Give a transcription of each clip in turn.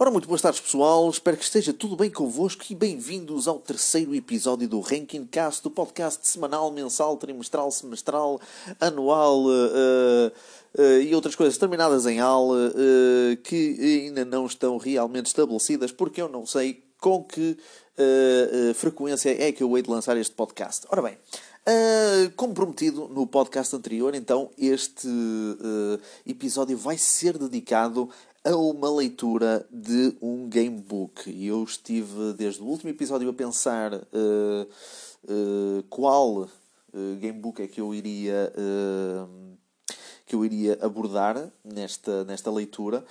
Ora, muito boas tardes, pessoal. Espero que esteja tudo bem convosco e bem-vindos ao terceiro episódio do Ranking Cast, do podcast semanal, mensal, trimestral, semestral, anual uh, uh, e outras coisas terminadas em aula uh, que ainda não estão realmente estabelecidas porque eu não sei com que frequência é que eu hei de lançar este podcast. Ora bem. Uh, como prometido no podcast anterior, então este uh, episódio vai ser dedicado a uma leitura de um gamebook. E eu estive desde o último episódio a pensar uh, uh, qual uh, gamebook é que eu iria que eu iria abordar nesta, nesta leitura.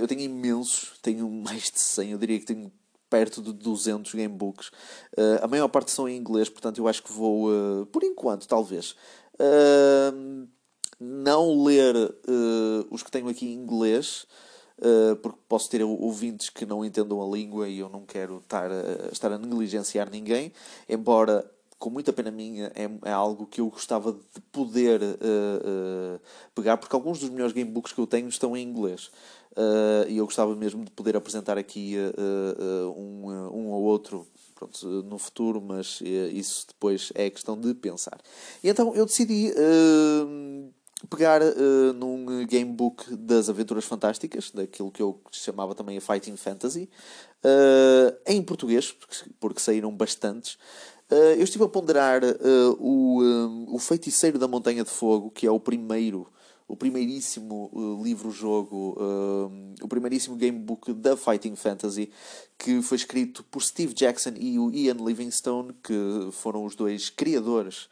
eu tenho imensos, tenho mais de 100, eu diria que tenho perto de 200 gamebooks. a maior parte são em inglês, portanto eu acho que vou, por enquanto, talvez, não ler os que tenho aqui em inglês, porque posso ter ouvintes que não entendam a língua e eu não quero estar a, estar a negligenciar ninguém, embora com muita pena minha, é, é, algo que eu gostava de poder uh, uh, pegar, porque alguns dos melhores gamebooks que eu tenho estão em inglês. Uh, e eu gostava mesmo de poder apresentar aqui um, um ou outro pronto, no futuro, mas isso depois é questão de pensar. E então eu decidi pegar uh, num gamebook das Aventuras Fantásticas, daquilo que eu chamava também a Fighting Fantasy, uh, em português, porque, saíram bastantes. Uh, eu estive a ponderar o, um, o Feiticeiro da Montanha de Fogo, que é o primeiro, o primeiríssimo livro-jogo, o primeiríssimo gamebook da Fighting Fantasy, que foi escrito por Steve Jackson e o Ian Livingstone, que foram os dois criadores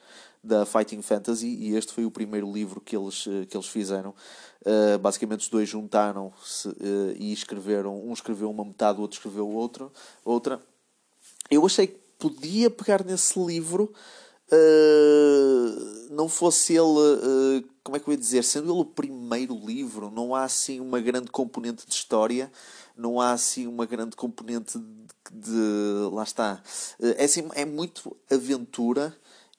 da Fighting Fantasy e este foi o primeiro livro que eles, eh, que eles fizeram. Uh, basicamente os dois juntaram-se uh, e escreveram, um escreveu uma metade, o outro escreveu outra. outra. Eu achei que podia pegar nesse livro, uh, não fosse ele, como é que eu ia dizer, sendo ele o primeiro livro, não há assim uma grande componente de história, não há assim uma grande componente de, de lá está, é, assim, é muito aventura,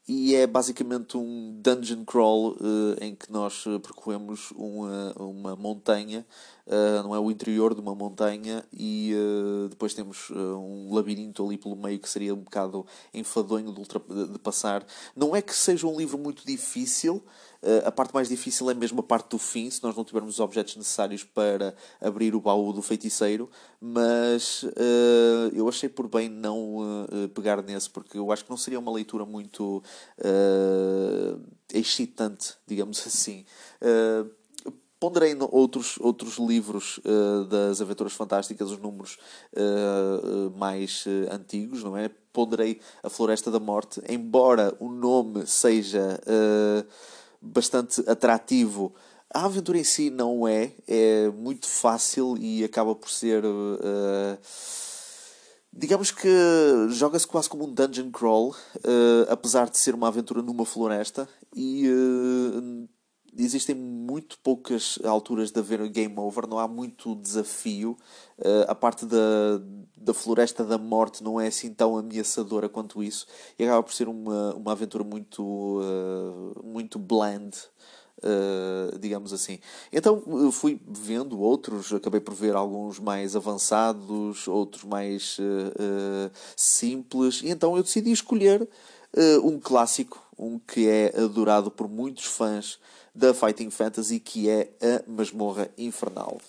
e é basicamente um dungeon crawl uh, em que nós eh, percorremos uma, uma montanha, uh, não é o interior de uma montanha, e uh, depois temos um labirinto ali pelo meio que seria um bocado enfadonho de, ultra, de passar. Não é que seja um livro muito difícil, Uh, a parte mais difícil é mesmo a parte do fim, se nós não tivermos os objetos necessários para abrir o baú do feiticeiro, mas uh, eu achei por bem não uh, pegar nesse, porque eu acho que não seria uma leitura muito excitante, digamos assim. Ponderei outros, outros livros uh, das Aventuras Fantásticas, os números uh, mais uh, antigos, não é? Ponderei A Floresta da Morte, embora o nome seja bastante atrativo. A aventura em si não é, é muito fácil e acaba por ser. Digamos que joga-se quase como um dungeon crawl, uh, apesar de ser uma aventura numa floresta, e uh, existem muito poucas alturas de haver game over, não há muito desafio. Uh, a parte da, da floresta da morte não é assim tão ameaçadora quanto isso, e acaba por ser uma, uma aventura muito, uh, muito bland. Uh, digamos assim. Então fui vendo outros, acabei por ver alguns mais avançados, outros mais simples, e então eu decidi escolher um clássico, um que é adorado por muitos fãs da Fighting Fantasy, que é a Masmorra Infernal.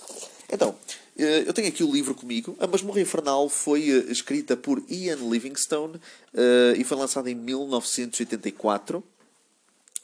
Então, eh, eu tenho aqui o livro comigo. A Masmorra Infernal foi eh, escrita por Ian Livingstone eh, e foi lançada em 1984.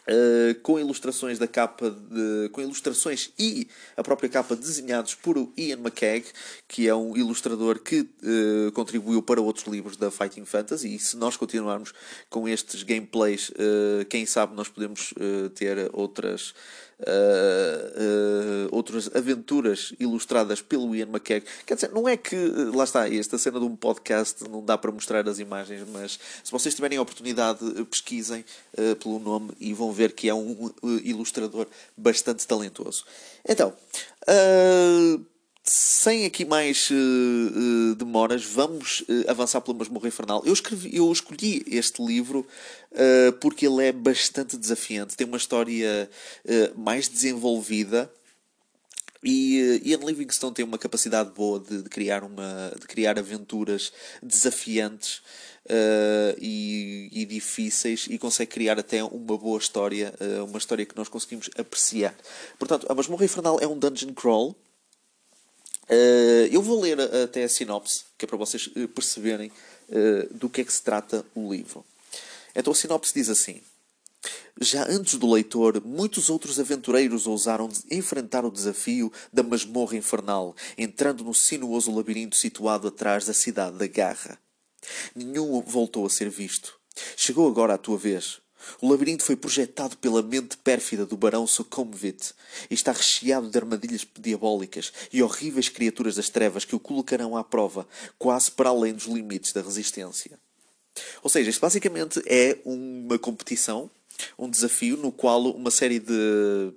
Uh, com ilustrações da capa de, com ilustrações e a própria capa desenhados por Ian McKegg, que é um ilustrador que uh, contribuiu para outros livros da Fighting Fantasy. E se nós continuarmos com estes gameplays, uh, quem sabe nós podemos ter outras uh, outras aventuras ilustradas pelo Ian McKegg. Quer dizer, não é que, lá está, esta cena de um podcast não dá para mostrar as imagens, mas se vocês tiverem a oportunidade, pesquisem uh, pelo nome e vão ver que é um ilustrador bastante talentoso. Então, uh, sem aqui mais uh, uh, demoras, vamos uh, avançar pela Masmorra Infernal. Eu, escrevi, eu escolhi este livro porque ele é bastante desafiante, tem uma história mais desenvolvida E Ian Livingstone tem uma capacidade boa de, de, criar, uma, de criar aventuras desafiantes uh, e, e, difíceis e consegue criar até uma boa história, uh, uma história que nós conseguimos apreciar. Portanto, A Masmorra Infernal é um dungeon crawl. Uh, eu vou ler até a sinopse, que é para vocês perceberem do que é que se trata o livro. Então a sinopse diz assim. Já antes do leitor, muitos outros aventureiros ousaram enfrentar o desafio da masmorra infernal, entrando no sinuoso labirinto situado atrás da cidade da Garra. Nenhum voltou a ser visto. Chegou agora a tua vez. O labirinto foi projetado pela mente pérfida do barão Sokomvit e está recheado de armadilhas diabólicas e horríveis criaturas das trevas que o colocarão à prova, quase para além dos limites da resistência. Ou seja, isto basicamente é uma competição, um desafio no qual uma série de,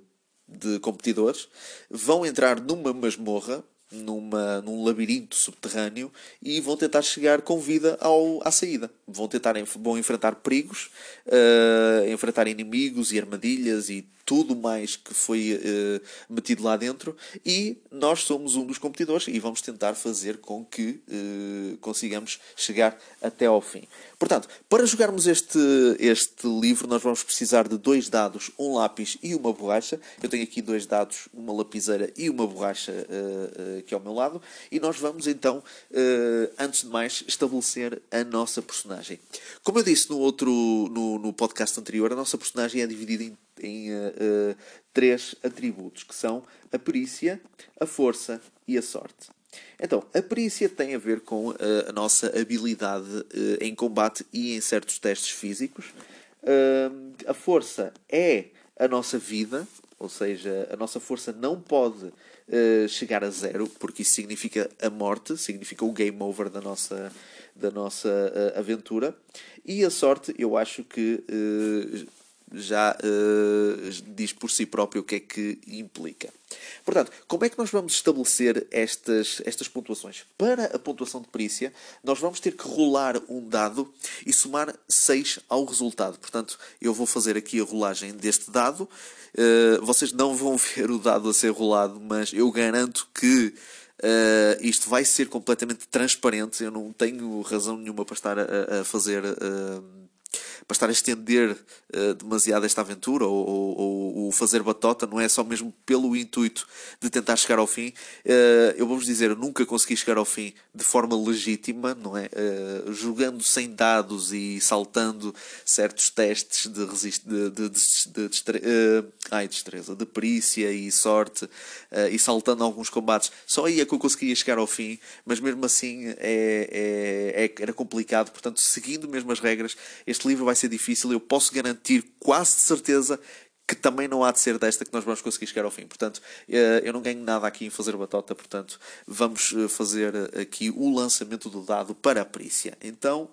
de competidores vão entrar numa masmorra numa, num labirinto subterrâneo e vão tentar chegar com vida ao, à saída. Vão tentar vão enfrentar perigos, uh, enfrentar inimigos e armadilhas e tudo mais que foi uh, metido lá dentro e nós somos um dos competidores e vamos tentar fazer com que uh, consigamos chegar até ao fim. Portanto, para jogarmos este, este livro, nós vamos precisar de dois dados, um lápis e uma borracha. Eu tenho aqui dois dados, uma lapiseira e uma borracha uh, aqui ao meu lado, e nós vamos então, antes de mais, estabelecer a nossa personagem. Como eu disse no outro no, no podcast anterior, a nossa personagem é dividida em em uh, uh, três atributos, que são a perícia, a força e a sorte. Então, a perícia tem a ver com uh, a nossa habilidade em combate e em certos testes físicos. a força é a nossa vida, ou seja, a nossa força não pode chegar a zero, porque isso significa a morte, significa o game over da nossa, da nossa aventura. E a sorte, eu acho que já uh, diz por si próprio o que é que implica. Portanto, como é que nós vamos estabelecer estas, estas pontuações? Para a pontuação de perícia, nós vamos ter que rolar um dado e somar 6 ao resultado. Portanto, eu vou fazer aqui a rolagem deste dado. Uh, vocês não vão ver o dado a ser rolado, mas eu garanto que Uh, isto vai ser completamente transparente. Eu não tenho razão nenhuma para estar a, a fazer uh, para estar a estender uh, demasiado esta aventura ou, ou, ou, fazer batota, não é só mesmo pelo intuito de tentar chegar ao fim. Uh, eu vou-vos dizer, nunca consegui chegar ao fim de forma legítima, não é? Uh, jogando sem dados e saltando certos testes de, de, destreza, de perícia e sorte e saltando alguns combates. Só aí é que eu conseguia chegar ao fim, mas mesmo assim é, é, é, era complicado. Portanto, seguindo mesmo as regras, este livro vai ser difícil, eu posso garantir quase de certeza que também não há de ser desta que nós vamos conseguir chegar ao fim. Portanto, eh, eu não ganho nada aqui em fazer batota, portanto, vamos eh, fazer aqui o lançamento do dado para a perícia. Então,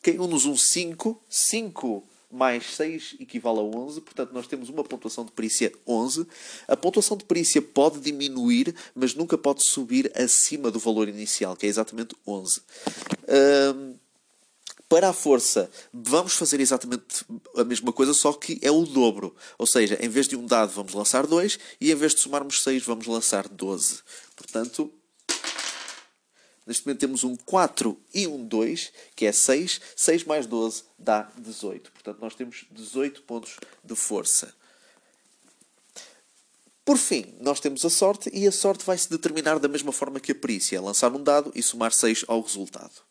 caiu-nos um 5, 5 mais 6 equivale a 11, portanto nós temos uma pontuação de perícia 11. A pontuação de perícia pode diminuir, mas nunca pode subir acima do valor inicial, que é exatamente 11. Um, para a força, vamos fazer exatamente a mesma coisa, só que é o dobro. Ou seja, em vez de um dado, vamos lançar 2 e em vez de somarmos 6, vamos lançar 12. Portanto, neste momento temos um 4 e um 2, que é 6. 6 mais 12 dá 18. Portanto, nós temos 18 pontos de força. Por fim, nós temos a sorte e a sorte vai se determinar da mesma forma que a perícia, lançar um dado e somar 6 ao resultado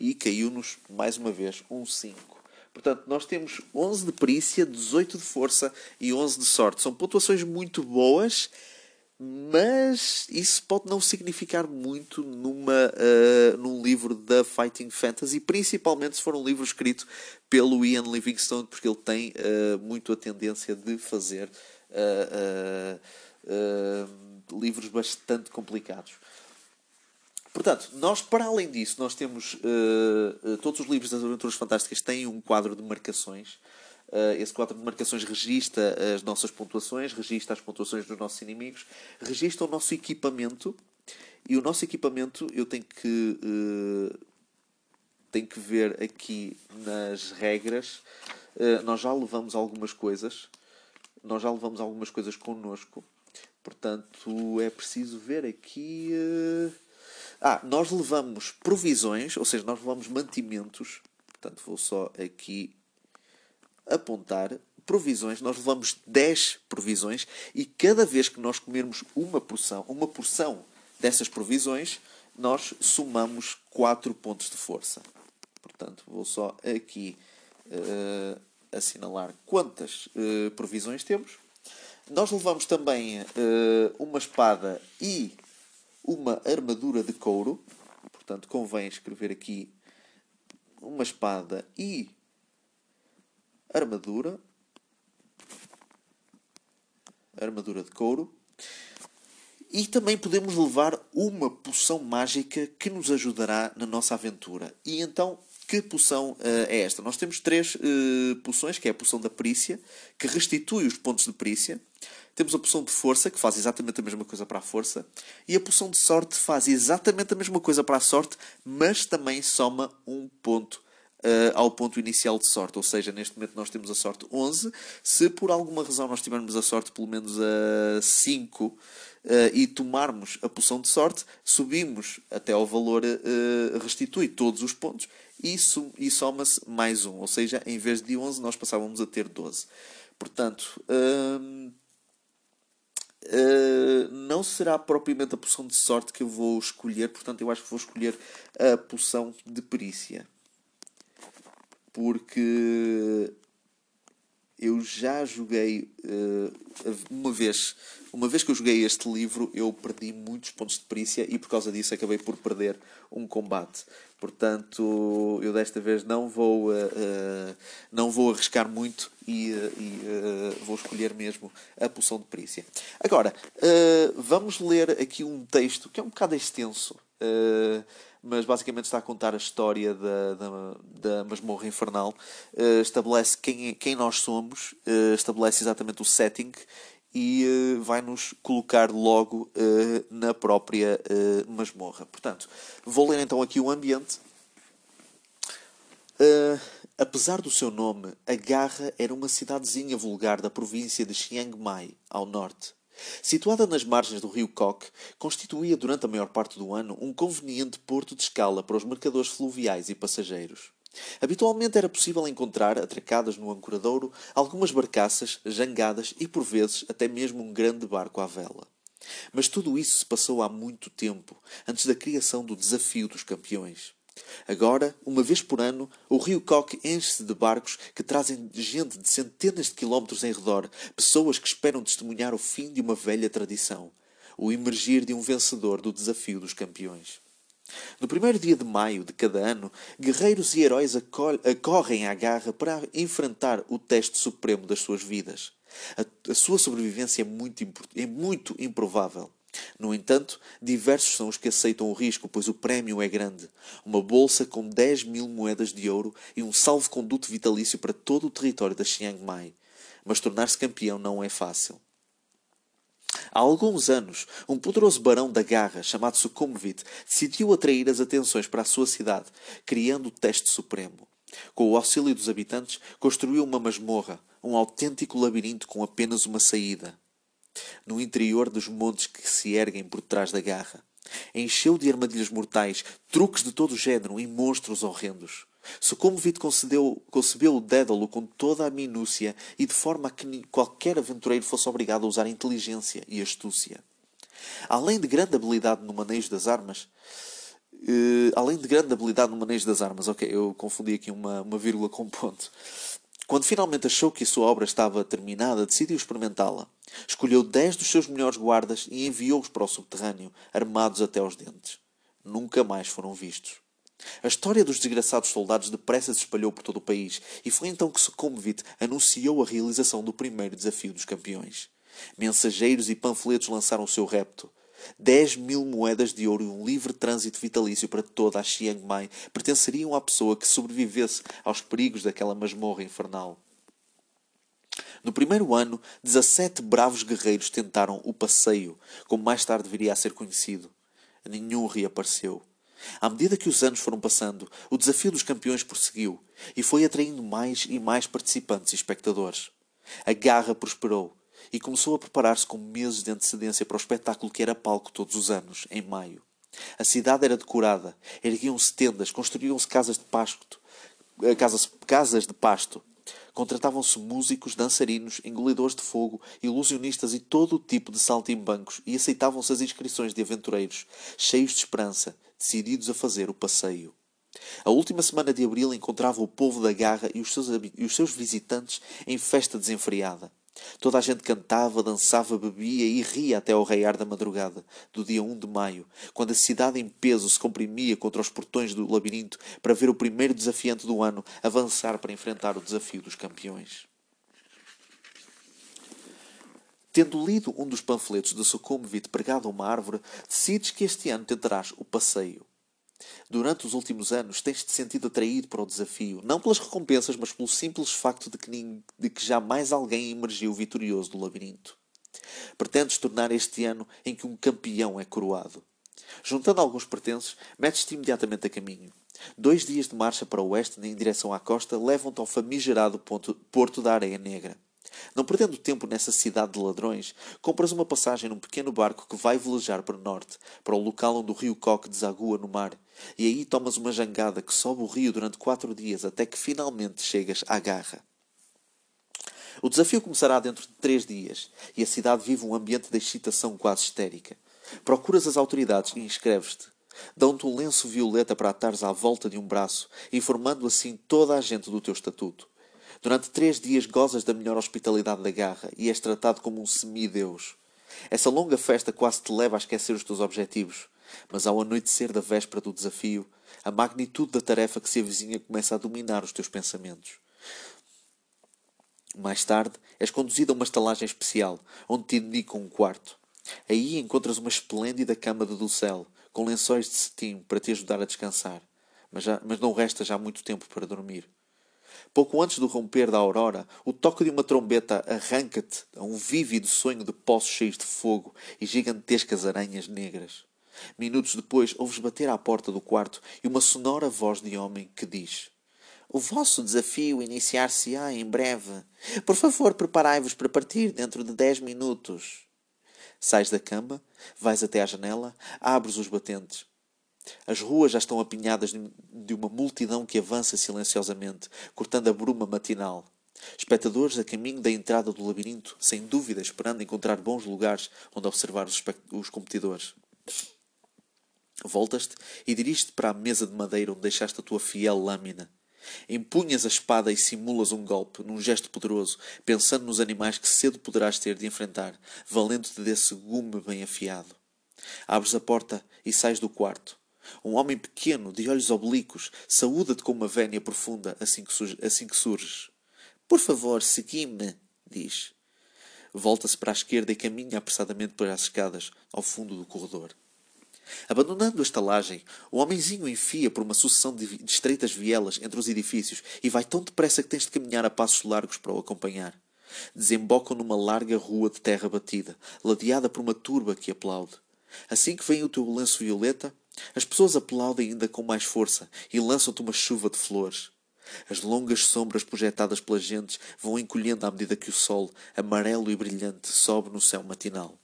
e caiu-nos mais uma vez um 5. Portanto, nós temos 11 de perícia, 18 de força e 11 de sorte. São pontuações muito boas, mas isso pode não significar muito numa, uh, num livro da Fighting Fantasy, principalmente se for um livro escrito pelo Ian Livingstone, porque ele tem uh, muito a tendência de fazer uh, livros bastante complicados. Portanto, nós, para além disso, nós temos uh, todos os livros das aventuras fantásticas têm um quadro de marcações. Uh, esse quadro de marcações registra as nossas pontuações, registra as pontuações dos nossos inimigos, registra o nosso equipamento. E o nosso equipamento eu tenho que, uh, tenho que ver aqui nas regras. nós já levamos algumas coisas. nós já levamos algumas coisas connosco. Portanto, é preciso ver aqui. Uh... Ah, nós levamos provisões, ou seja, nós levamos mantimentos. Portanto, vou só aqui apontar provisões. Nós levamos 10 provisões e cada vez que nós comermos uma porção, uma porção dessas provisões, nós somamos 4 pontos de força. Portanto, vou só aqui uh, assinalar quantas uh, provisões temos. Nós levamos também uh, uma espada e uma armadura de couro. Portanto, convém escrever aqui uma espada e armadura. Armadura de couro. E também podemos levar uma poção mágica que nos ajudará na nossa aventura. E então que poção uh, é esta? Nós temos três uh, poções, que é a poção da perícia, que restitui os pontos de perícia. Temos a poção de força, que faz exatamente a mesma coisa para a força. E a poção de sorte faz exatamente a mesma coisa para a sorte, mas também soma um ponto Uh, ao ponto inicial de sorte. Ou seja, neste momento nós temos a sorte 11. Se por alguma razão nós tivermos a sorte pelo menos a 5 uh, e tomarmos a poção de sorte, subimos até ao valor, uh, restitui todos os pontos e, e soma-se mais um. Ou seja, em vez de 11, nós passávamos a ter 12. Portanto, hum, hum, não será propriamente a poção de sorte que eu vou escolher, portanto, eu acho que vou escolher a poção de perícia. Porque eu já joguei uh, uma vez uma vez que eu joguei este livro eu perdi muitos pontos de perícia e por causa disso acabei por perder um combate. Portanto eu desta vez não vou uh, uh, não vou arriscar muito e, e vou escolher mesmo a poção de perícia. Agora vamos ler aqui um texto que é um bocado extenso mas basicamente está a contar a história da, da, da masmorra infernal, uh, estabelece quem, quem nós somos, uh, estabelece exatamente o setting e uh, vai-nos colocar logo na própria masmorra. Portanto, vou ler então aqui o ambiente. apesar do seu nome, a Garra era uma cidadezinha vulgar da província de Chiang Mai, ao norte. Situada nas margens do rio Kok, constituía durante a maior parte do ano um conveniente porto de escala para os mercadores fluviais e passageiros. Habitualmente era possível encontrar, atracadas no ancoradouro, algumas barcaças, jangadas e, por vezes, até mesmo um grande barco à vela. Mas tudo isso se passou há muito tempo, antes da criação do Desafio dos Campeões. Agora, uma vez por ano, o rio Coque enche-se de barcos que trazem gente de centenas de quilómetros em redor, pessoas que esperam testemunhar o fim de uma velha tradição, o emergir de um vencedor do desafio dos campeões. No primeiro dia de maio de cada ano, guerreiros e heróis acorrem à garra para enfrentar o teste supremo das suas vidas. A, a sua sobrevivência é muito, é muito improvável. No entanto, diversos são os que aceitam o risco, pois o prémio é grande. Uma bolsa com 10 mil moedas de ouro e um salvo-conduto vitalício para todo o território da Chiang Mai. Mas tornar-se campeão não é fácil. Há alguns anos, um poderoso barão da garra, chamado Sukhumvit, decidiu atrair as atenções para a sua cidade, criando o teste supremo. Com o auxílio dos habitantes, construiu uma masmorra, um autêntico labirinto com apenas uma saída no interior dos montes que se erguem por trás da garra. Encheu de armadilhas mortais, truques de todo o género e monstros horrendos. Socomovit concedeu, concebeu o Dédalo com toda a minúcia e de forma a que qualquer aventureiro fosse obrigado a usar inteligência e astúcia. Além de grande habilidade no manejo das armas, uh, além de grande habilidade no manejo das armas, ok, eu confundi aqui uma, uma vírgula com um ponto. Quando finalmente achou que a sua obra estava terminada, decidiu experimentá-la. Escolheu dez dos seus melhores guardas e enviou-os para o subterrâneo, armados até aos dentes. Nunca mais foram vistos. A história dos desgraçados soldados depressa se espalhou por todo o país e foi então que Sukhumvit anunciou a realização do primeiro desafio dos campeões. Mensageiros e panfletos lançaram o seu repto. 10 mil moedas de ouro e um livre trânsito vitalício para toda a Chiang Mai pertenceriam à pessoa que sobrevivesse aos perigos daquela masmorra infernal. No primeiro ano, 17 bravos guerreiros tentaram o passeio, como mais tarde viria a ser conhecido. Nenhum reapareceu. À medida que os anos foram passando, o desafio dos campeões prosseguiu e foi atraindo mais e mais participantes e espectadores. A garra prosperou e começou a preparar-se com meses de antecedência para o espetáculo que era palco todos os anos, em maio. A cidade era decorada, erguiam-se tendas, construíam-se casas de pasto, eh, casas, casas de pasto. Contratavam-se músicos, dançarinos, engolidores de fogo, ilusionistas e todo o tipo de saltimbancos e aceitavam-se as inscrições de aventureiros, cheios de esperança, decididos a fazer o passeio. A última semana de abril encontrava o povo da Garra e os seus, e os seus visitantes em festa desenfreada. Toda a gente cantava, dançava, bebia e ria até ao raiar da madrugada, do dia 1 de maio, quando a cidade em peso se comprimia contra os portões do labirinto para ver o primeiro desafiante do ano avançar para enfrentar o desafio dos campeões. Tendo lido um dos panfletos de Sucumvit pregado a uma árvore, decides que este ano tentarás o passeio. Durante os últimos anos tens-te sentido atraído para o desafio, não pelas recompensas, mas pelo simples facto de que, de que jamais alguém emergiu vitorioso do labirinto. Pretendes tornar este ano em que um campeão é coroado. Juntando alguns pertences, metes-te imediatamente a caminho. Dois dias de marcha para o oeste, em direção à costa, levam-te ao famigerado ponto, Porto da Areia Negra. Não perdendo tempo nessa cidade de ladrões, compras uma passagem num pequeno barco que vai velejar para o norte, para o local onde o rio Coque desagua no mar, e aí tomas uma jangada que sobe o rio durante quatro dias até que finalmente chegas à garra. O desafio começará dentro de três dias e a cidade vive um ambiente de excitação quase histérica. Procuras as autoridades e inscreves-te. Dão-te um lenço violeta para atares à volta de um braço, informando assim toda a gente do teu estatuto. Durante três dias gozas da melhor hospitalidade da garra e és tratado como um semideus. Essa longa festa quase te leva a esquecer os teus objetivos, mas ao anoitecer da véspera do desafio, a magnitude da tarefa que se avizinha começa a dominar os teus pensamentos. Mais tarde, és conduzido a uma estalagem especial, onde te indicam um quarto. Aí encontras uma esplêndida cama de docel, com lençóis de cetim para te ajudar a descansar. Mas, já, mas não resta já muito tempo para dormir. Pouco antes do romper da aurora, o toque de uma trombeta arranca-te a um vívido sonho de poços cheios de fogo e gigantescas aranhas negras. Minutos depois, ouves bater à porta do quarto e uma sonora voz de homem que diz: O vosso desafio iniciar-se-á em breve. Por favor, preparai-vos para partir dentro de dez minutos. Sais da cama, vais até à janela, abres os batentes. As ruas já estão apinhadas de uma multidão que avança silenciosamente, cortando a bruma matinal. Espectadores a caminho da entrada do labirinto, sem dúvida esperando encontrar bons lugares onde observar os, os competidores. Voltas-te e diriges-te para a mesa de madeira onde deixaste a tua fiel lâmina. Empunhas a espada e simulas um golpe, num gesto poderoso, pensando nos animais que cedo poderás ter de enfrentar, valendo-te desse gume bem afiado. Abres a porta e sais do quarto. Um homem pequeno, de olhos oblíquos, saúda-te com uma vénia profunda assim que, surge, assim que surges. Por favor, segui-me, diz. Volta-se para a esquerda e caminha apressadamente para as escadas, ao fundo do corredor. Abandonando a estalagem, o homenzinho enfia por uma sucessão de estreitas vielas entre os edifícios e vai tão depressa que tens de caminhar a passos largos para o acompanhar. Desembocam numa larga rua de terra batida, ladeada por uma turba que aplaude. Assim que vem o teu lenço violeta, as pessoas aplaudem ainda com mais força e lançam-te uma chuva de flores. As longas sombras projetadas pelas gentes vão encolhendo à medida que o sol, amarelo e brilhante, sobe no céu matinal.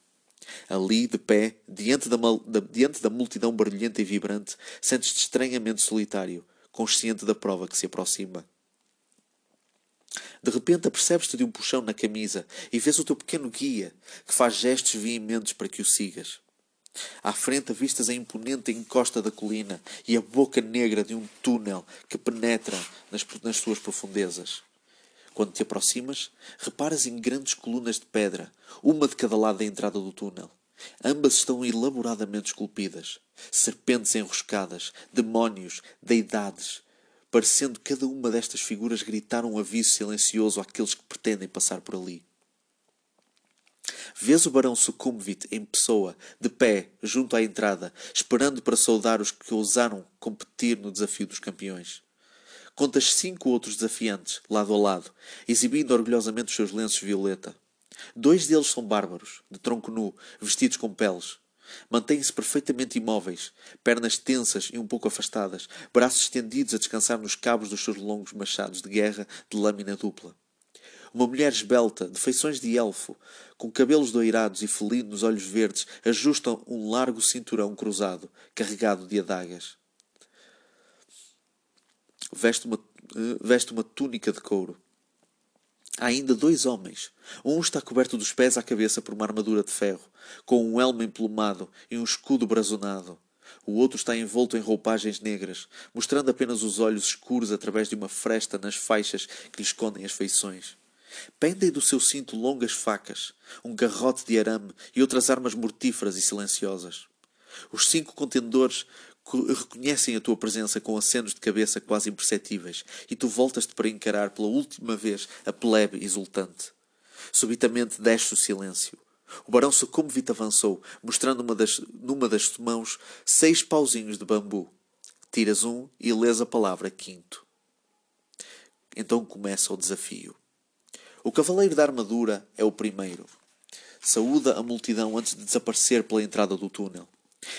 Ali, de pé, diante da, da, diante da multidão barulhenta e vibrante, sentes-te estranhamente solitário, consciente da prova que se aproxima. De repente apercebes-te de um puxão na camisa e vês o teu pequeno guia, que faz gestos veementes para que o sigas. À frente avistas a imponente encosta da colina e a boca negra de um túnel que penetra nas, nas suas profundezas. Quando te aproximas, reparas em grandes colunas de pedra, uma de cada lado da entrada do túnel. Ambas estão elaboradamente esculpidas. Serpentes enroscadas, demónios, deidades. Parecendo cada uma destas figuras gritar um aviso silencioso àqueles que pretendem passar por ali. Vês o barão Sucumvit em pessoa, de pé, junto à entrada, esperando para saudar os que ousaram competir no desafio dos campeões. Contas cinco outros desafiantes, lado a lado, exibindo orgulhosamente os seus lenços violeta. Dois deles são bárbaros, de tronco nu, vestidos com peles. Mantêm-se perfeitamente imóveis, pernas tensas e um pouco afastadas, braços estendidos a descansar nos cabos dos seus longos machados de guerra de lâmina dupla. Uma mulher esbelta, de feições de elfo, com cabelos doirados e felinos olhos verdes, ajusta um largo cinturão cruzado, carregado de adagas. Veste uma, eh, veste uma túnica de couro. Há ainda dois homens. Um está coberto dos pés à cabeça por uma armadura de ferro, com um elmo emplumado e um escudo brazonado. O outro está envolto em roupagens negras, mostrando apenas os olhos escuros através de uma fresta nas faixas que lhe escondem as feições. Pendem do seu cinto longas facas, um garrote de arame e outras armas mortíferas e silenciosas. Os cinco contendores reconhecem a tua presença com acenos de cabeça quase imperceptíveis e tu voltas-te para encarar pela última vez a plebe exultante. Subitamente desce o silêncio. O barão Sucumbit avançou, mostrando uma das, numa das mãos seis pauzinhos de bambu. Tiras um e lês a palavra quinto. Então começa o desafio. O cavaleiro da armadura é o primeiro. Saúda a multidão antes de desaparecer pela entrada do túnel.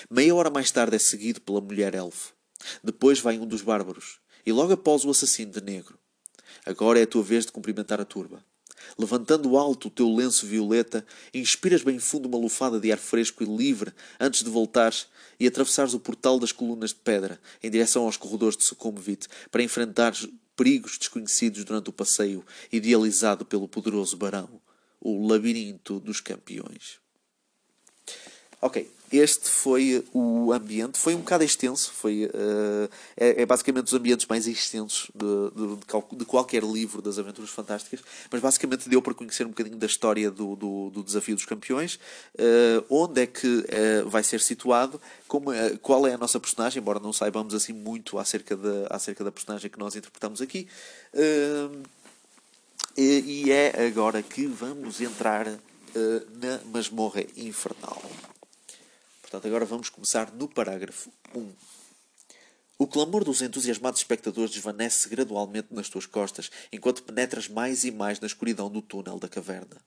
Meia hora mais tarde é seguido pela mulher elfo. Depois vai um dos bárbaros. E logo após o assassino de negro. Agora é a tua vez de cumprimentar a turba. Levantando alto o teu lenço violeta, inspiras bem fundo uma lufada de ar fresco e livre antes de voltares e atravessares o portal das colunas de pedra em direção aos corredores de Sucumbit para enfrentares perigos desconhecidos durante o passeio idealizado pelo poderoso barão, o labirinto dos campeões. Ok, este foi o ambiente, foi um bocado extenso, foi, uh, é, é, basicamente os ambientes mais extensos de, de, de, qualquer livro das aventuras fantásticas, mas basicamente deu para conhecer um bocadinho da história do, do, do desafio dos campeões, uh, onde é que uh, vai ser situado, como, qual é a nossa personagem, embora não saibamos assim muito acerca, de, acerca da personagem que nós interpretamos aqui, e, e, é agora que vamos entrar na masmorra infernal. Portanto, agora vamos começar no parágrafo 1. O clamor dos entusiasmados espectadores desvanece gradualmente nas tuas costas, enquanto penetras mais e mais na escuridão do túnel da caverna.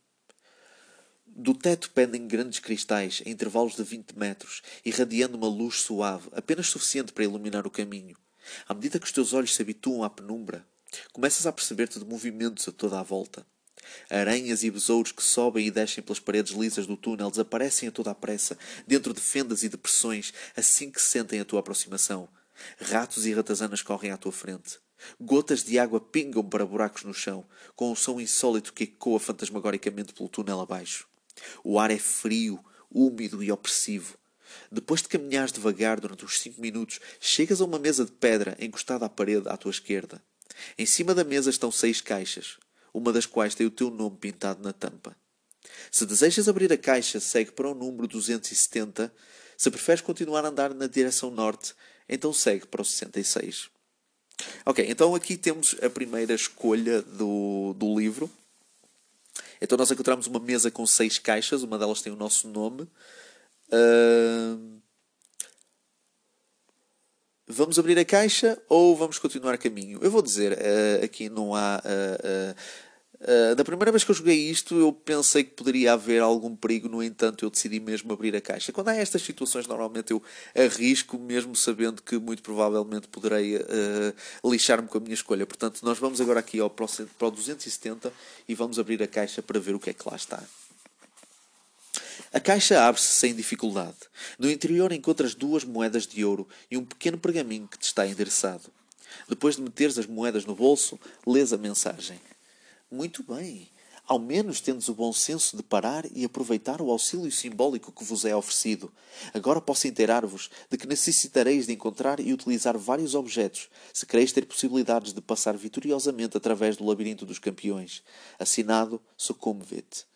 Do teto pendem grandes cristais, em intervalos de 20 metros, irradiando uma luz suave, apenas suficiente para iluminar o caminho. À medida que os teus olhos se habituam à penumbra, começas a perceber-te de movimentos a toda a volta. Aranhas e besouros que sobem e descem pelas paredes lisas do túnel desaparecem a toda a pressa, dentro de fendas e depressões, assim que sentem a tua aproximação. Ratos e ratazanas correm à tua frente. Gotas de água pingam para buracos no chão, com um som insólito que ecoa fantasmagoricamente pelo túnel abaixo. O ar é frio, úmido e opressivo. Depois de caminhares devagar durante uns cinco minutos, chegas a uma mesa de pedra encostada à parede à tua esquerda. Em cima da mesa estão seis caixas uma das quais tem o teu nome pintado na tampa. Se desejas abrir a caixa, segue para o número 270. Se preferes continuar a andar na direção norte, então segue para o 66. Ok, então aqui temos a primeira escolha do, do livro. Então nós encontramos uma mesa com seis caixas, uma delas tem o nosso nome. Uh... Vamos abrir a caixa ou vamos continuar caminho? Eu vou dizer, uh, aqui não há. Uh, uh, da primeira vez que eu joguei isto, eu pensei que poderia haver algum perigo, no entanto, eu decidi mesmo abrir a caixa. Quando há estas situações, normalmente eu arrisco, mesmo sabendo que muito provavelmente poderei lixar-me com a minha escolha. Portanto, nós vamos agora aqui ao, para o 270 e vamos abrir a caixa para ver o que é que lá está. A caixa abre-se sem dificuldade. No interior encontras duas moedas de ouro e um pequeno pergaminho que te está endereçado. Depois de meteres as moedas no bolso, lês a mensagem. Muito bem. Ao menos tendes o bom senso de parar e aproveitar o auxílio simbólico que vos é oferecido. Agora posso inteirar-vos de que necessitareis de encontrar e utilizar vários objetos, se quereis ter possibilidades de passar vitoriosamente através do labirinto dos campeões. Assinado Sucumvit.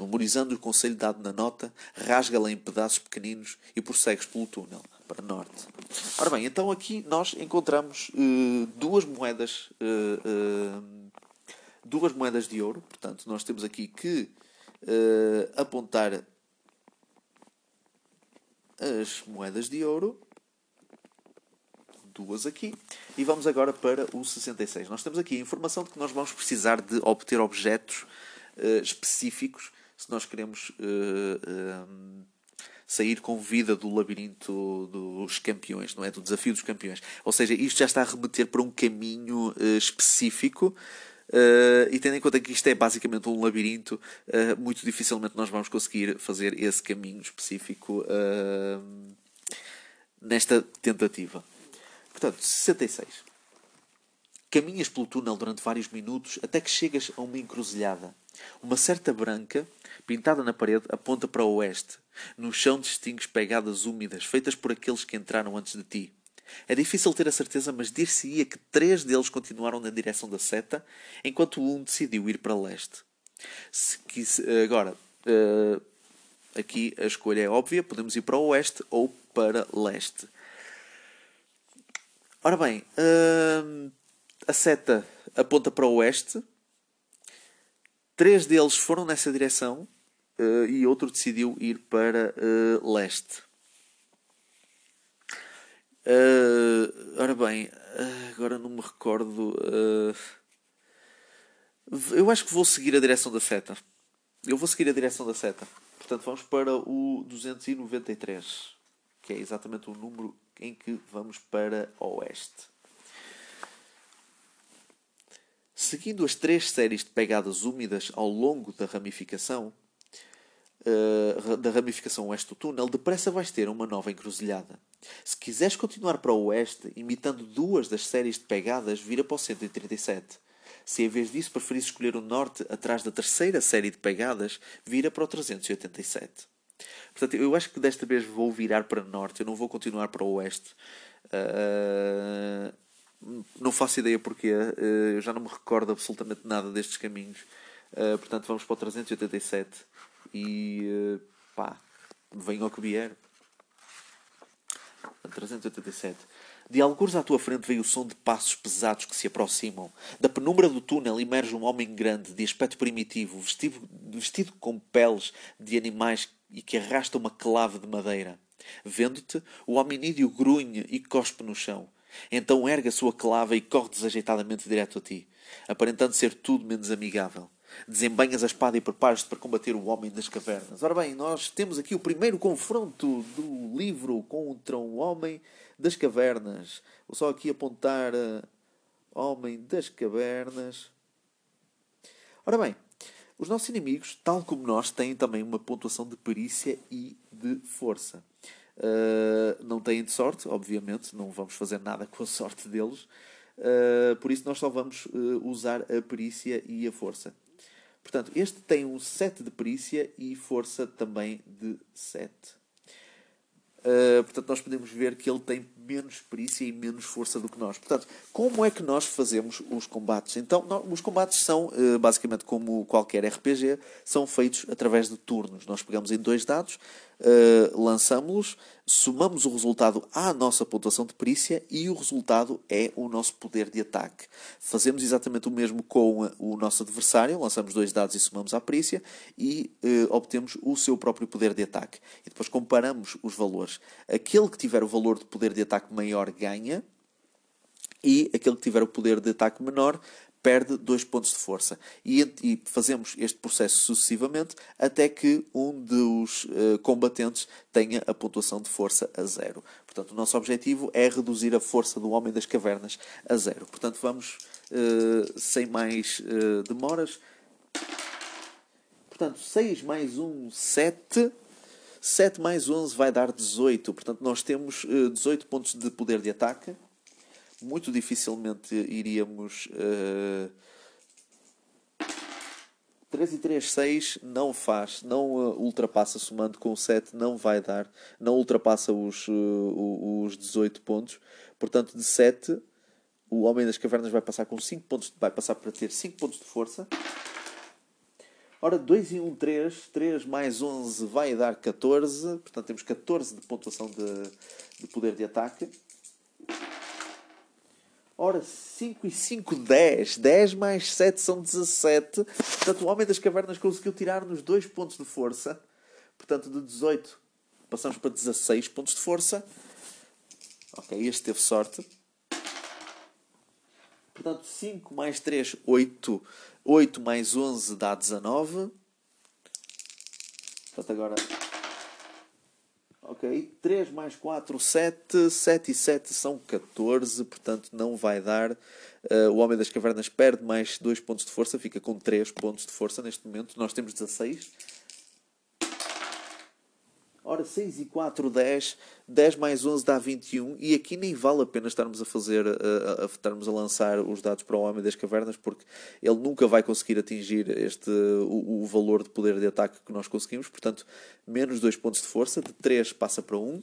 Memorizando o conselho dado na nota, rasga-la em pedaços pequeninos e prossegues pelo túnel para norte. Ora bem, então aqui nós encontramos uh, duas moedas, uh, uh, duas moedas de ouro. Portanto, nós temos aqui que apontar as moedas de ouro duas aqui. E vamos agora para o 66. Nós temos aqui a informação de que nós vamos precisar de obter objetos uh, específicos se nós queremos uh, uh, sair com vida do labirinto dos campeões, não é? Do desafio dos campeões. Ou seja, isto já está a remeter para um caminho uh, específico Uh, e tendo em conta que isto é basicamente um labirinto, uh, muito dificilmente nós vamos conseguir fazer esse caminho específico nesta tentativa. Portanto, 66. Caminhas pelo túnel durante vários minutos até que chegas a uma encruzilhada. Uma certa branca, pintada na parede, aponta para o oeste. No chão distingues pegadas úmidas, feitas por aqueles que entraram antes de ti. É difícil ter a certeza, mas dir-se-ia que três deles continuaram na direção da seta, enquanto um decidiu ir para leste. Se quis, agora, uh, aqui a escolha é óbvia: podemos ir para o oeste ou para leste. Ora bem, uh, a seta aponta para o oeste. Três deles foram nessa direção uh, e outro decidiu ir para uh, leste. Uh, ora bem, agora não me recordo. eu acho que vou seguir a direção da seta. Eu vou seguir a direção da seta. Portanto, vamos para o 293, que é exatamente o número em que vamos para oeste. Seguindo as três séries de pegadas úmidas ao longo da ramificação, uh, da ramificação oeste do túnel, depressa vais ter uma nova encruzilhada. Se quiseres continuar para o oeste, imitando duas das séries de pegadas, vira para o 137. Se em vez disso preferires escolher o norte atrás da terceira série de pegadas, vira para o 387. Portanto, eu acho que desta vez vou virar para norte, eu não vou continuar para o oeste. Uh, não faço ideia porquê, uh, já não me recordo absolutamente nada destes caminhos. Uh, portanto, vamos para o 387 e pá, venho ao que vier. 387. De alguns à tua frente veio o som de passos pesados que se aproximam. Da penumbra do túnel emerge um homem grande, de aspecto primitivo, vestido, vestido com peles de animais e que arrasta uma clave de madeira. Vendo-te, o hominídeo grunhe e cospe no chão. Então ergue a sua clava e corre desajeitadamente direto a ti, aparentando ser tudo menos amigável. Desembanhas a espada e preparas-te para combater o homem das cavernas. Ora bem, nós temos aqui o primeiro confronto do livro contra o homem das cavernas. Vou só aqui apontar uh, homem das cavernas. Ora bem, os nossos inimigos, tal como nós, têm também uma pontuação de perícia e de força. Uh, não têm de sorte, obviamente, não vamos fazer nada com a sorte deles. Uh, por isso, nós só vamos uh, usar a perícia e a força. Portanto, este tem um 7 de perícia e força também de 7. Uh, portanto, nós podemos ver que ele tem menos perícia e menos força do que nós. Portanto, como é que nós fazemos os combates? Então, nós, os combates são, uh, basicamente, como qualquer RPG, são feitos através de turnos. Nós pegamos em dois dados, uh, lançamos-los, somamos o resultado à nossa pontuação de perícia e o resultado é o nosso poder de ataque. Fazemos exatamente o mesmo com o nosso adversário, lançamos dois dados e somamos à perícia e obtemos o seu próprio poder de ataque. E depois comparamos os valores. Aquele que tiver o valor de poder de ataque maior ganha e aquele que tiver o poder de ataque menor perde dois pontos de força. E, e, fazemos este processo sucessivamente até que um dos uh, combatentes tenha a pontuação de força a zero. Portanto, o nosso objetivo é reduzir a força do Homem das Cavernas a zero. Portanto, vamos uh, sem mais uh, demoras. Portanto, 6 mais 1, 7. 7 mais 11 vai dar 18. Portanto, nós temos 18 pontos de poder de ataque muito dificilmente iríamos. Uh, 3 e 3, 6 não faz, não uh, ultrapassa somando com 7, não vai dar, não ultrapassa os, uh, os 18 pontos. Portanto, de 7, o Homem das Cavernas vai passar com 5 pontos, vai passar para ter 5 pontos de força. Ora, 2 e 1, 3. 3 mais 11 vai dar 14. Portanto, temos 14 de pontuação de, de poder de ataque. Ora, 5 e 5, 10. 10 mais 7 são 17. Portanto, o Homem das Cavernas conseguiu tirar-nos 2 pontos de força. Portanto, de 18 passamos para 16 pontos de força. Ok, este teve sorte. Portanto, 5 mais 3, 8. 8 mais 11 dá 19. Portanto, agora... Ok? 3 mais 4, 7. 7 e 7 são 14, portanto não vai dar. Uh, o Homem das Cavernas perde mais 2 pontos de força, fica com 3 pontos de força neste momento. Nós temos 16. Ora, 6 e 4, 10. 10 mais 11 dá 21. E aqui nem vale a pena estarmos a fazer, a, a, estarmos a lançar os dados para o Homem das Cavernas, porque ele nunca vai conseguir atingir este, o, o valor de poder de ataque que nós conseguimos. Portanto, menos 2 pontos de força. De 3 passa para 1.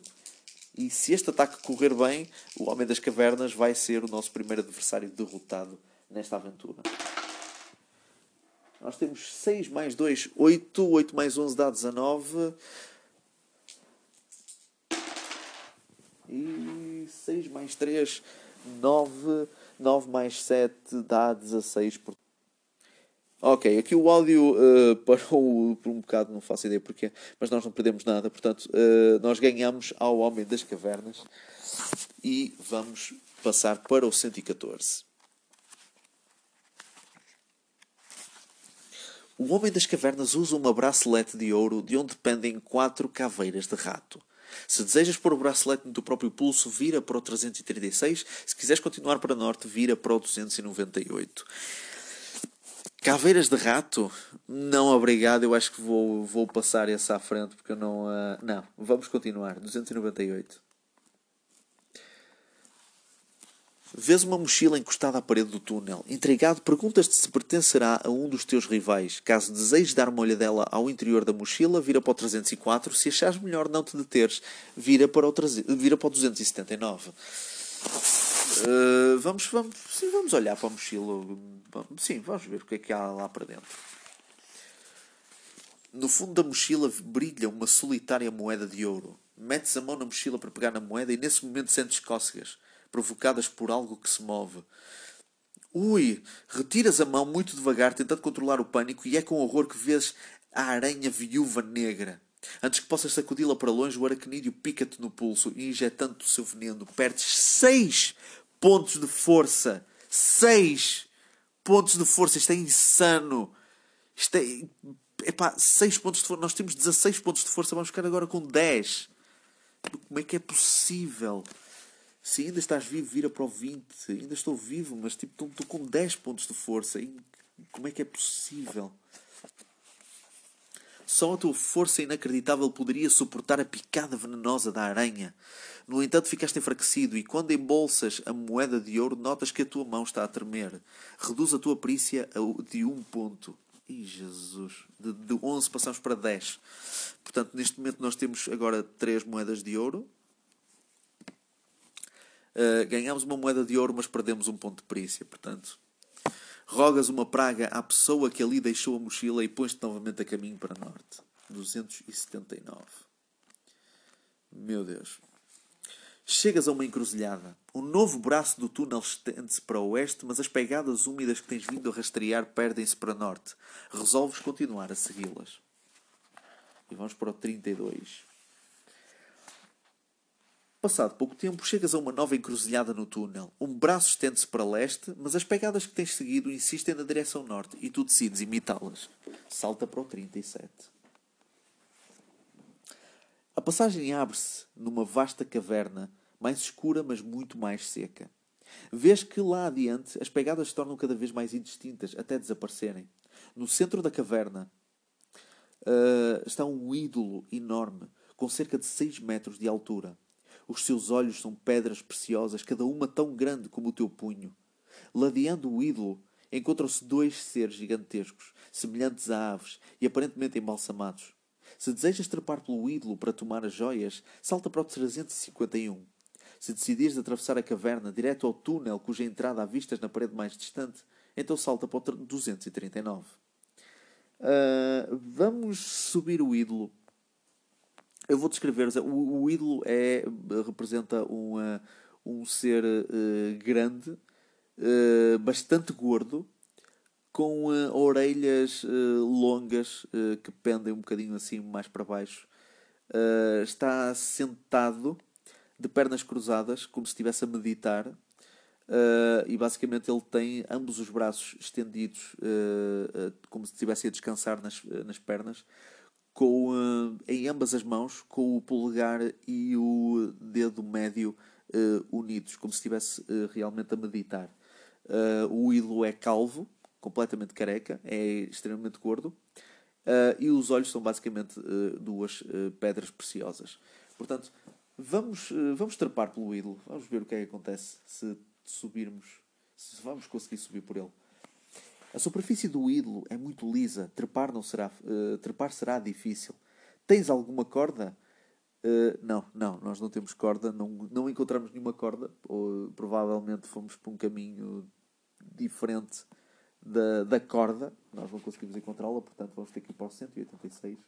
E se este ataque correr bem, o Homem das Cavernas vai ser o nosso primeiro adversário derrotado nesta aventura. Nós temos 6 mais 2, 8. 8 mais 11 dá 19. E 6 mais 3, 9. 9 mais 7 dá 16. Por... Ok, aqui o áudio uh, parou por um bocado, não faço ideia porquê, mas nós não perdemos nada. Portanto, uh, nós ganhamos ao Homem das Cavernas e vamos passar para o 114. O Homem das Cavernas usa uma bracelete de ouro de onde pendem quatro caveiras de rato. Se desejas pôr o bracelete no teu próprio pulso, vira para o 336. Se quiseres continuar para norte, vira para o 298. Caveiras de rato? Não, obrigado. Eu acho que vou, vou passar esse à frente porque eu não. Uh... Não, vamos continuar. 298. Vês uma mochila encostada à parede do túnel. Intrigado, perguntas-te se pertencerá a um dos teus rivais. Caso desejes dar uma olhadela ao interior da mochila, vira para o 304. Se achares melhor não te deteres, vira para o, 300, vira para o 279. Uh, vamos, vamos, sim, vamos olhar para a mochila. Sim, vamos ver o que é que há lá para dentro. No fundo da mochila brilha uma solitária moeda de ouro. Metes a mão na mochila para pegar na moeda e nesse momento sentes cócegas provocadas por algo que se move. Ui! Retiras a mão muito devagar, tentando controlar o pânico, e é com horror que vês a aranha viúva negra. Antes que possas sacudi-la para longe, o aracnídeo pica-te no pulso e, injetando-te o seu veneno, perdes 6 pontos de força. 6 pontos de força. Isto é insano. Isto é. Epá, 6 pontos de força. Nós temos 16 pontos de força, vamos ficar agora com 10. Como é que é possível? Se ainda estás vivo, vira para o 20. Ainda estou vivo, mas tipo, estou, com 10 pontos de força. E como é que é possível? Só a tua força inacreditável poderia suportar a picada venenosa da aranha. No entanto, ficaste enfraquecido e quando embolsas a moeda de ouro, notas que a tua mão está a tremer. Reduz a tua perícia de 1 um ponto. Ih, Jesus. De, de 11 passamos para 10. Portanto, neste momento nós temos agora 3 moedas de ouro. Uh, ganhamos uma moeda de ouro, mas perdemos um ponto de perícia. Portanto, rogas uma praga à pessoa que ali deixou a mochila e pões-te novamente a caminho para norte. 279. Meu Deus. Chegas a uma encruzilhada. Um novo braço do túnel estende-se para o oeste, mas as pegadas úmidas que tens vindo a rastrear perdem-se para norte. Resolves continuar a segui-las. E vamos para o 32. Passado pouco tempo, chegas a uma nova encruzilhada no túnel. Um braço estende-se para leste, mas as pegadas que tens seguido insistem na direção norte e tu decides imitá-las. Salta para o 37. A passagem abre-se numa vasta caverna, mais escura, mas muito mais seca. Vês que lá adiante as pegadas se tornam cada vez mais indistintas, até desaparecerem. No centro da caverna uh, está um ídolo enorme, com cerca de 6 metros de altura. Os seus olhos são pedras preciosas, cada uma tão grande como o teu punho. Ladeando o ídolo, encontram-se dois seres gigantescos, semelhantes a aves e aparentemente embalsamados. Se desejas trepar pelo ídolo para tomar as joias, salta para o 351. Se decidires atravessar a caverna direto ao túnel cuja entrada há vistas na parede mais distante, então salta para o 239. Uh, ah, vamos subir o ídolo eu vou descrever o, o ídolo é representa um, uh, um ser uh, grande, uh, bastante gordo, com orelhas longas que pendem um bocadinho assim mais para baixo. está sentado de pernas cruzadas, como se estivesse a meditar. e basicamente ele tem ambos os braços estendidos, como se estivesse a descansar nas, nas pernas com, uh, em ambas as mãos com o polegar e o dedo médio uh, unidos, como se estivesse uh, realmente a meditar. O ídolo é calvo, completamente careca, é extremamente gordo, e os olhos são basicamente duas pedras preciosas. Portanto, vamos, vamos trepar pelo ídolo, vamos ver o que é que acontece se subirmos, se vamos conseguir subir por ele. A superfície do ídolo é muito lisa, trepar, não será, trepar será difícil. Tens alguma corda? Uh, não, não, nós não temos corda, não, não encontramos nenhuma corda, ou provavelmente fomos por um caminho diferente da, da corda, nós não conseguimos encontrá-la, portanto vamos ter que ir para o 186.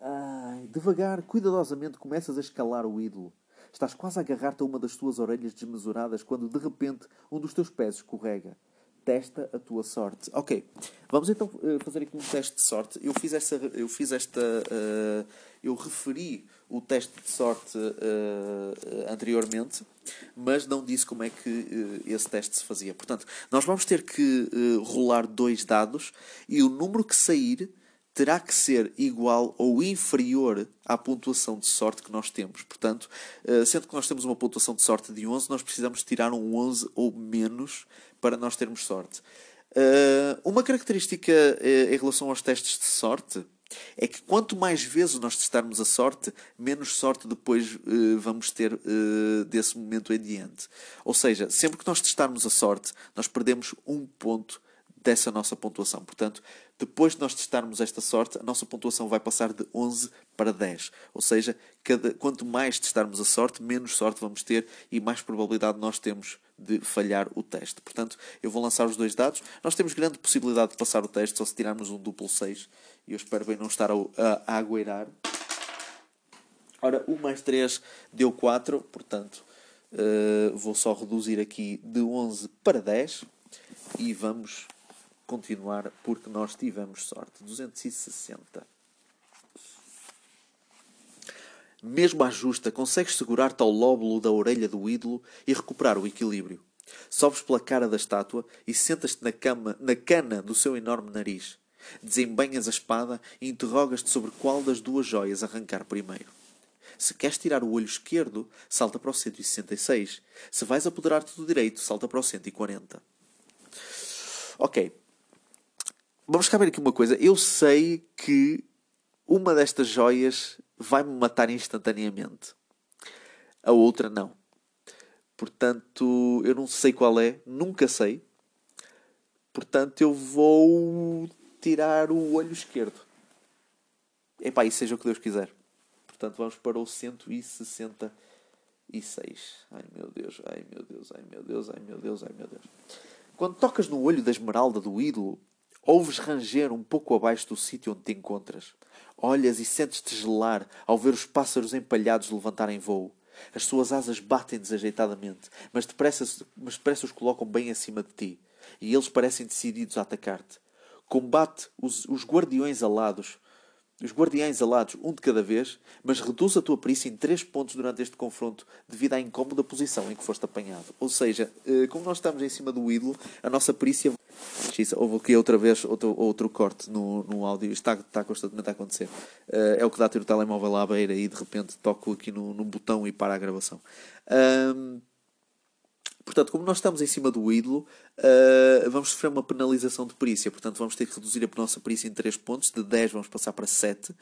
Ai, devagar, cuidadosamente começas a escalar o ídolo. Estás quase a agarrar-te a uma das tuas orelhas desmesuradas quando de repente um dos teus pés escorrega testa a tua sorte. Ok, vamos então uh, fazer aqui um teste de sorte. Eu fiz esta, eu fiz esta, uh, eu referi o teste de sorte uh, anteriormente, mas não disse como é que esse teste se fazia. Portanto, nós vamos ter que rolar dois dados e o número que sair terá que ser igual ou inferior à pontuação de sorte que nós temos. Portanto, sendo que nós temos uma pontuação de sorte de 11, nós precisamos tirar um 11 ou menos para nós termos sorte. Uh, uma característica uh, em relação aos testes de sorte é que quanto mais vezes nós testarmos a sorte, menos sorte depois vamos ter desse momento em diante. Ou seja, sempre que nós testarmos a sorte, nós perdemos um ponto dessa nossa pontuação. Portanto, depois de nós testarmos esta sorte, a nossa pontuação vai passar de 11 para 10. Ou seja, cada, quanto mais testarmos a sorte, menos sorte vamos ter e mais probabilidade nós temos de falhar o teste. Portanto, eu vou lançar os dois dados. Nós temos grande possibilidade de passar o teste só se tirarmos um duplo 6. E eu espero bem não estar a, a, a agueirar. Ora, 1 mais 3 deu 4, portanto, uh, vou só reduzir aqui de 11 para 10 e vamos continuar porque nós tivemos sorte. 260. Mesmo à justa, consegues segurar-te ao lóbulo da orelha do ídolo e recuperar o equilíbrio. Sobes pela cara da estátua e sentas-te na, cama, na cana do seu enorme nariz. Desembanhas a espada e interrogas-te sobre qual das duas joias arrancar primeiro. Se queres tirar o olho esquerdo, salta para o 166. Se vais apoderar-te do direito, salta para o 140. Ok. Vamos cá ver aqui uma coisa. Eu sei que uma destas joias vai-me matar instantaneamente. A outra não. Portanto, eu não sei qual é, nunca sei. Portanto, eu vou tirar o olho esquerdo. Epá, e seja o que Deus quiser. Portanto, vamos para o 166. Ai meu Deus, ai meu Deus, ai meu Deus, ai meu Deus, ai meu Deus. Quando tocas no olho da esmeralda do ídolo, ouves ranger um pouco abaixo do sítio onde te encontras. Olhas e sentes-te gelar ao ver os pássaros empalhados levantarem voo. As suas asas batem desajeitadamente, mas depressa, mas depressa os colocam bem acima de ti. E eles parecem decididos a atacar-te. Combate os, os guardiões alados, os guardiães alados, um de cada vez, mas reduz a tua perícia em 3 pontos durante este confronto, devido à incómoda posição em que foste apanhado. Ou seja, eh, como nós estamos em cima do ídolo, a nossa perícia. Houve aqui outra vez outro, outro corte no, no áudio, está, está constantemente a acontecer. Eh, é o que dá ter o telemóvel à beira e de repente toco aqui no, no botão e para a gravação. Portanto, como nós estamos em cima do ídolo, uh, vamos sofrer uma penalização de perícia. Portanto, vamos ter que reduzir a nossa perícia em 3 pontos. De 10 vamos passar para 7.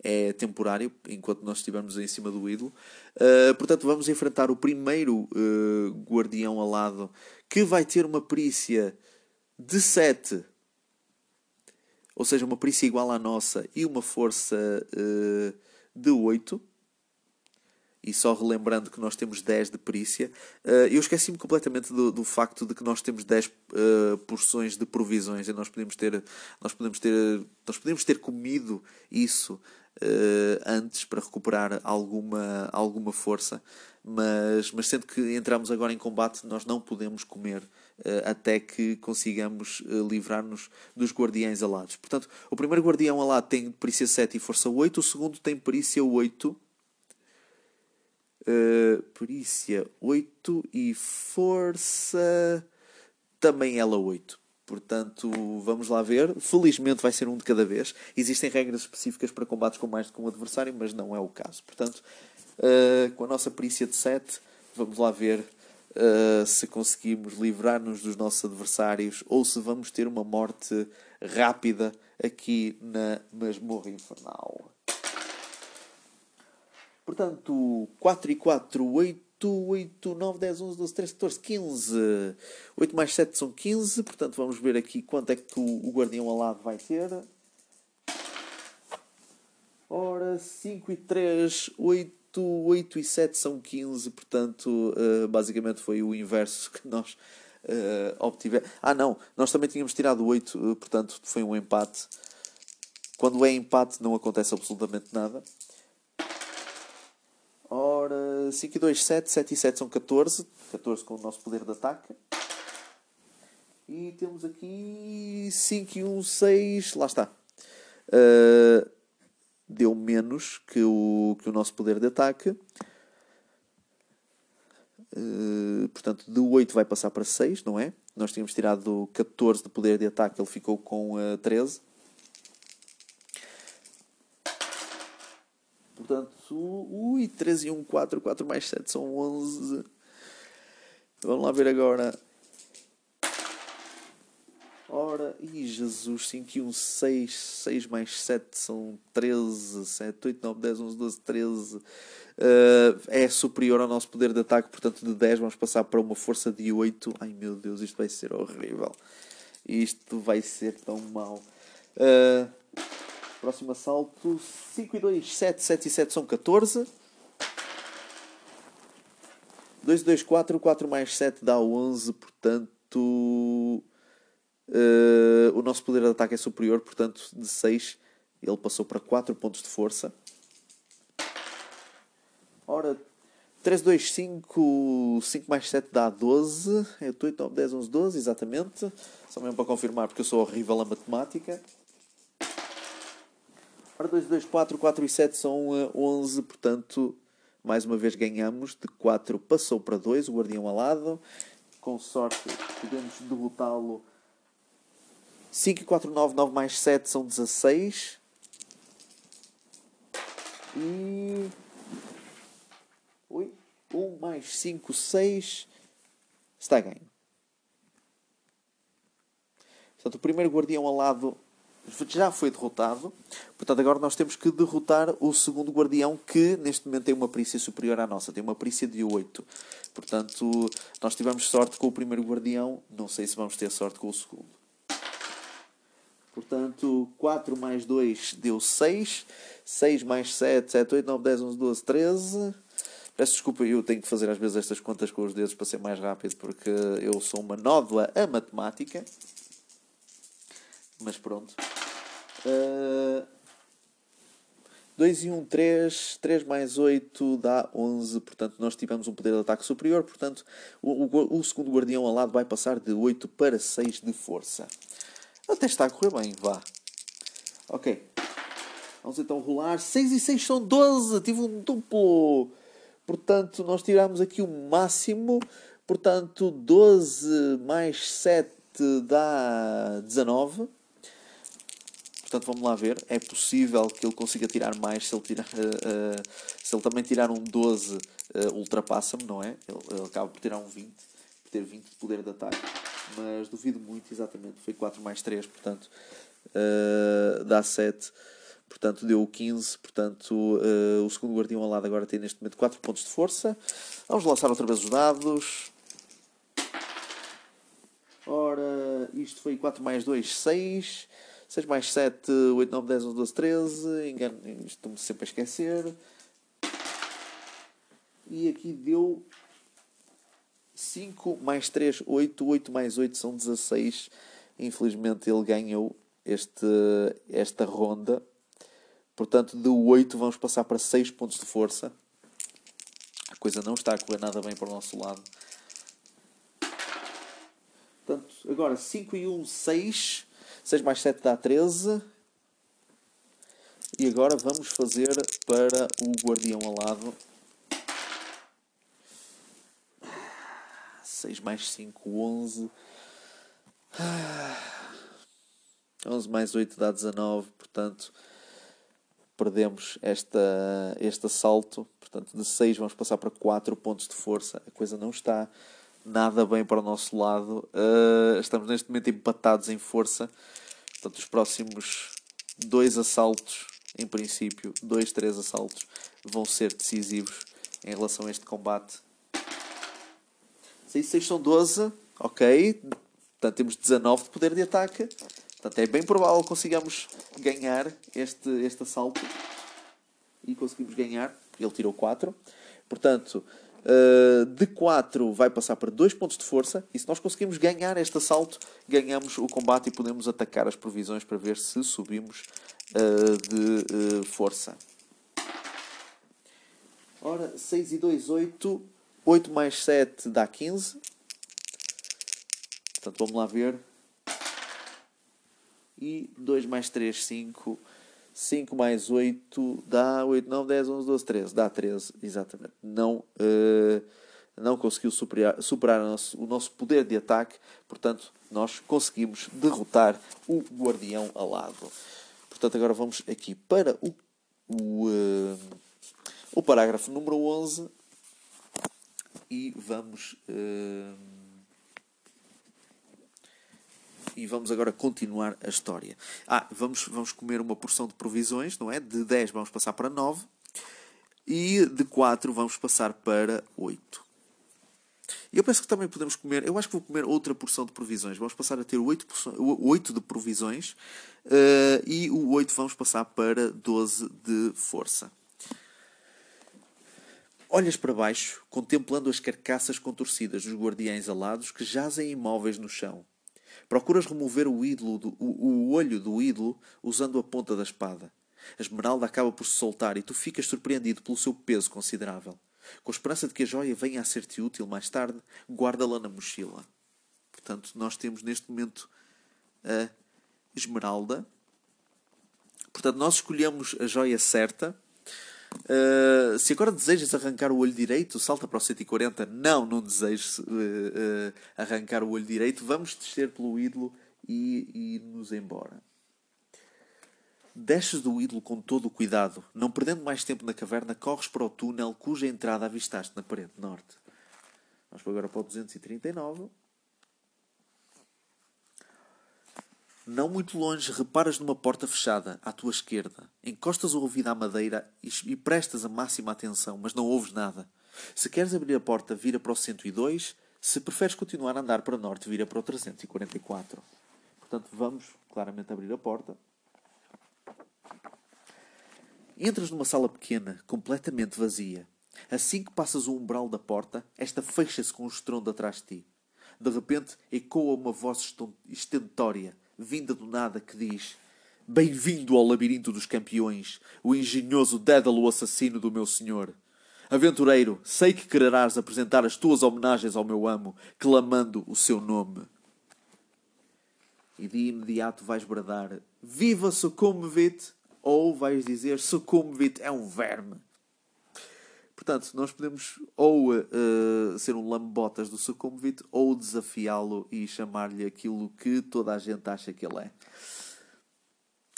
É temporário, enquanto nós estivermos em cima do ídolo. Uh, portanto, vamos enfrentar o primeiro uh, guardião alado, que vai ter uma perícia de 7. Ou seja, uma perícia igual à nossa e uma força de 8 e só relembrando que nós temos 10 de perícia, uh, eu esqueci-me completamente do, do, facto de que nós temos 10 uh, eh, porções de provisões e nós podemos ter, nós podemos ter, nós podemos ter comido isso uh, antes para recuperar alguma, alguma força, mas, mas sendo que entramos agora em combate, nós não podemos comer até que consigamos livrar-nos dos guardiães alados. Portanto, o primeiro guardião alado tem perícia 7 e força 8, o segundo tem perícia 8 Uh, perícia 8 e força também ela 8. Portanto, vamos lá ver. Felizmente vai ser um de cada vez. Existem regras específicas para combates com mais do que um adversário, mas não é o caso. Portanto, uh, com a nossa perícia de 7, vamos lá ver uh, se conseguimos livrar-nos dos nossos adversários ou se vamos ter uma morte rápida aqui na masmorra infernal. Portanto, 4 e 4, 8. 8, 9, 10, 11, 12, 13, 14, 15. 8 mais 7 são 15. Portanto, vamos ver aqui quanto é que o, o guardião alado vai ter. Ora, 5 e 3, 8, 8 e 7 são 15. Portanto, uh, basicamente foi o inverso que nós uh, obtivemos. Ah, não, nós também tínhamos tirado 8, uh, portanto, foi um empate. Quando é empate, não acontece absolutamente nada. Ora, 5 e 2, 7. 7 e 7 são 14. 14 com o nosso poder de ataque. E temos aqui 5 e 1, 6. Lá está. Uh, deu menos que o, que o nosso poder de ataque. Uh, portanto, de 8 vai passar para 6, não é? Nós tínhamos tirado 14 de poder de ataque, ele ficou com uh, 13. Portanto, ui, 13 e 1, 4, 4 mais 7 são 11. Vamos lá ver agora. Ora, e Jesus, 5 e 1, 6, 6 mais 7 são 13, 7, 8, 9, 10, 11, 12, 13. Uh, é superior ao nosso poder de ataque, portanto, de 10 vamos passar para uma força de 8. Ai meu Deus, isto vai ser horrível. Isto vai ser tão mau. Uh, Próximo assalto, 5 e 2, 7, 7 e 7 são 14. 2 e 2, 4, 4 mais 7 dá 11, portanto... Uh, o nosso poder de ataque é superior, portanto, de 6 ele passou para 4 pontos de força. Ora, 3, 2, 5, 5 mais 7 dá 12. É 8, 9, 10, 11, 12, exatamente. Só mesmo para confirmar, porque eu sou horrível a matemática. Ora, 2, 2, 4, 4 e 7 são 11, portanto, mais uma vez ganhamos. De 4 passou para 2, o guardião alado. Com sorte, podemos derrotá-lo. 5 e 4, 9, 9 mais 7 são 16. E. Oi? 1 mais 5, 6. Está ganho. Portanto, o primeiro guardião alado já foi derrotado. Portanto, agora nós temos que derrotar o segundo guardião que neste momento tem uma perícia superior à nossa, tem uma perícia de 8. Portanto, nós tivemos sorte com o primeiro guardião, não sei se vamos ter sorte com o segundo. Portanto, 4 mais 2 deu 6. 6 mais 7, 7, 8, 9, 10, 11, 12, 13. Peço desculpa, eu tenho que fazer às vezes estas contas com os dedos para ser mais rápido, porque eu sou uma nódoa a matemática. Mas pronto. Uh, 2 e 1, 3. 3 mais 8 dá 11. Portanto, nós tivemos um poder de ataque superior. Portanto, o, o, o segundo guardião ao lado vai passar de 8 para 6 de força. Até está a correr bem, vá. Ok. Vamos então rolar. 6 e 6 são 12. Tive um duplo. Portanto, nós tiramos aqui o máximo. Portanto, 12 mais 7 dá 19. Portanto, vamos lá ver. É possível que ele consiga tirar mais se ele, tirar, uh, uh, se ele também tirar um 12, uh, ultrapassa-me, não é? Ele, ele, acaba por tirar um 20, por ter 20 de poder de ataque. Mas duvido muito, exatamente. Foi 4 mais 3, portanto, dá 7. Portanto, deu 15. Portanto, o segundo guardião ao lado agora tem neste momento 4 pontos de força. Vamos lançar outra vez os dados. Ora, isto foi 4 mais 2, 6. 6 mais 7, 8, 9, 10, 11, 12, 13. Engano, estou-me sempre a esquecer. E aqui deu 5 mais 3, 8. 8 mais 8 são 16. Infelizmente ele ganhou este, esta ronda. Portanto, de 8 vamos passar para 6 pontos de força. A coisa não está a correr nada bem para o nosso lado. Portanto, agora 5 e 1, 6. 6 mais 7 dá 13. E agora vamos fazer para o guardião alado. 6 mais 5, 11. 11 mais 8 dá 19, portanto perdemos esta, este assalto. Portanto, de 6 vamos passar para 4 pontos de força. A coisa não está nada bem para o nosso lado. Uh, estamos neste momento empatados em força. Portanto, os próximos dois assaltos, em princípio, dois, três assaltos, vão ser decisivos em relação a este combate. 6 6 são 12, ok. Portanto, temos 19 de poder de ataque. Portanto, é bem provável que consigamos ganhar este, este assalto. E conseguimos ganhar. Ele tirou 4. Portanto, uh, de 4 vai passar para 2 pontos de força. E se nós conseguimos ganhar este assalto, ganhamos o combate e podemos atacar as provisões para ver se subimos uh, de uh, força. Ora, 6 e 2, 8. 8 mais 7 dá 15. Portanto, vamos lá ver. E 2 mais 3, 5. 5 mais 8 dá 8, 9, 10, 11, 12, 13. Dá 13, exatamente. Não, uh, não conseguiu superar, superar o nosso, o nosso poder de ataque. Portanto, nós conseguimos derrotar o guardião alado. Portanto, agora vamos aqui para o, o, uh, o parágrafo número 11 e vamos. Uh, e vamos agora continuar a história. Ah, vamos, vamos comer uma porção de provisões, não é? De 10 vamos passar para 9 e de 4 vamos passar para 8. E eu penso que também podemos comer, eu acho que vou comer outra porção de provisões. Vamos passar a ter 8, 8 de provisões uh, e o 8 vamos passar para 12 de força. Olhas para baixo, contemplando as carcaças contorcidas dos guardiães alados que jazem imóveis no chão. Procuras remover o, ídolo do, o, o olho do ídolo usando a ponta da espada. A esmeralda acaba por se soltar e tu ficas surpreendido pelo seu peso considerável. Com a esperança de que a joia venha a ser-te útil mais tarde, guarda-la na mochila. Portanto, nós temos neste momento a esmeralda. Portanto, nós escolhemos a joia certa Uh, se agora desejas arrancar o olho direito, salta para o 140. Não, não desejas uh, uh, arrancar o olho direito. Vamos descer pelo ídolo e, e nos embora. Desces do ídolo com todo o cuidado. Não perdendo mais tempo na caverna, corres para o túnel cuja entrada avistaste na parede norte. Vamos agora para o 239. Não muito longe, reparas numa porta fechada, à tua esquerda. Encostas o ouvido à madeira e prestas a máxima atenção, mas não ouves nada. Se queres abrir a porta, vira para o 102. Se preferes continuar a andar para norte, vira para o 344. Portanto, vamos claramente abrir a porta. Entras numa sala pequena, completamente vazia. Assim que passas o umbral da porta, esta fecha-se com um estrondo atrás de ti. De repente, ecoa uma voz estentória, vinda do nada, que diz: Bem-vindo ao labirinto dos campeões, o engenhoso Dédalo assassino do meu senhor. Aventureiro, sei que quererás apresentar as tuas homenagens ao meu amo, clamando o seu nome. E de imediato vais bradar: Viva Succumbivit! Ou vais dizer: Succumbivit é um verme. Portanto, nós podemos ou uh, ser um lambotas do Succumbit ou desafiá-lo e chamar-lhe aquilo que toda a gente acha que ele é.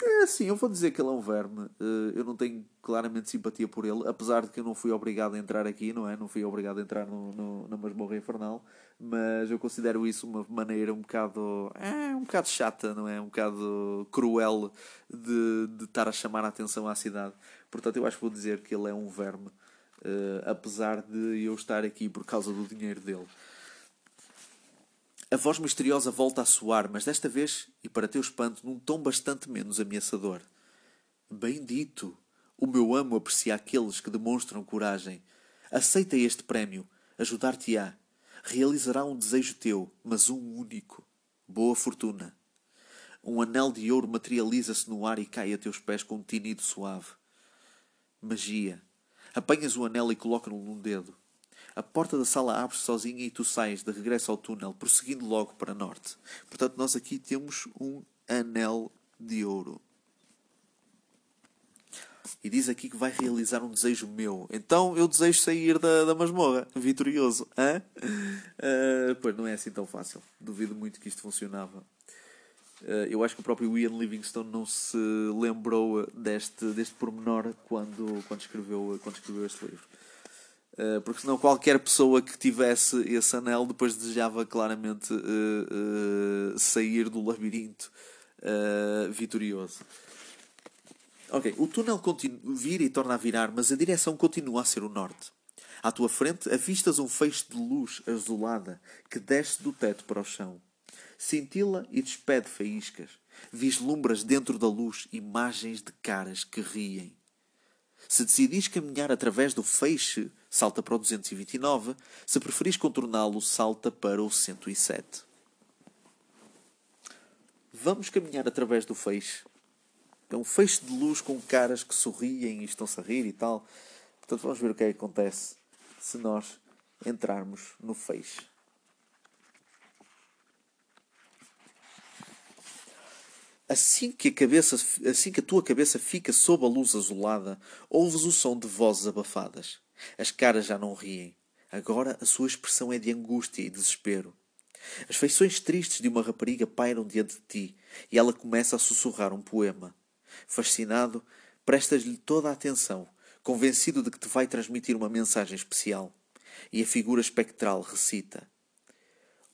É assim, eu vou dizer que ele é um verme. Uh, eu não tenho claramente simpatia por ele, apesar de que eu não fui obrigado a entrar aqui, não é? Não fui obrigado a entrar no, no, na masmorra infernal, mas eu considero isso uma maneira um bocado. É, um bocado chata, não é? Um bocado cruel de, de estar a chamar a atenção à cidade. Portanto, eu acho que vou dizer que ele é um verme uh, apesar de eu estar aqui por causa do dinheiro dele. A voz misteriosa volta a soar, mas desta vez, e para teu espanto, num tom bastante menos ameaçador. Bendito! O meu amo aprecia aqueles que demonstram coragem. Aceita este prémio. Ajudar-te-á. Realizará um desejo teu, mas um único. Boa fortuna. Um anel de ouro materializa-se no ar e cai a teus pés com um tinido suave. Magia. Apanhas o anel e colocas-no num dedo. A porta da sala abre-se sozinha e tu sais de regresso ao túnel, prosseguindo logo para norte. Portanto, nós aqui temos um anel de ouro. E diz aqui que vai realizar um desejo meu. Então eu desejo sair da, da masmorra, vitorioso. Hã? Uh, pois não é assim tão fácil. Duvido muito que isto funcionava. Uh, eu acho que o próprio Ian Livingstone não se lembrou deste, deste pormenor quando, quando, escreveu, quando escreveu este livro. Porque senão qualquer pessoa que tivesse esse anel depois desejava claramente sair do labirinto vitorioso. Ok, o túnel vira e torna a virar, mas a direção continua a ser o norte. À tua frente avistas um feixe de luz azulada que desce do teto para o chão. Cintila e despede faíscas. Vislumbras dentro da luz imagens de caras que riem. Se decidis caminhar através do feixe, salta para o 229. Se preferis contorná-lo, salta para o 107. Vamos caminhar através do feixe. É um feixe de luz com caras que sorriem e estão-se a rir e tal. Portanto, vamos ver o que é que acontece se nós entrarmos no feixe. Assim que, a cabeça, assim que a tua cabeça fica sob a luz azulada, ouves o som de vozes abafadas. As caras já não riem. Agora a sua expressão é de angústia e desespero. As feições tristes de uma rapariga pairam diante de ti e ela começa a sussurrar um poema. Fascinado, prestas-lhe toda a atenção, convencido de que te vai transmitir uma mensagem especial. E a figura espectral recita: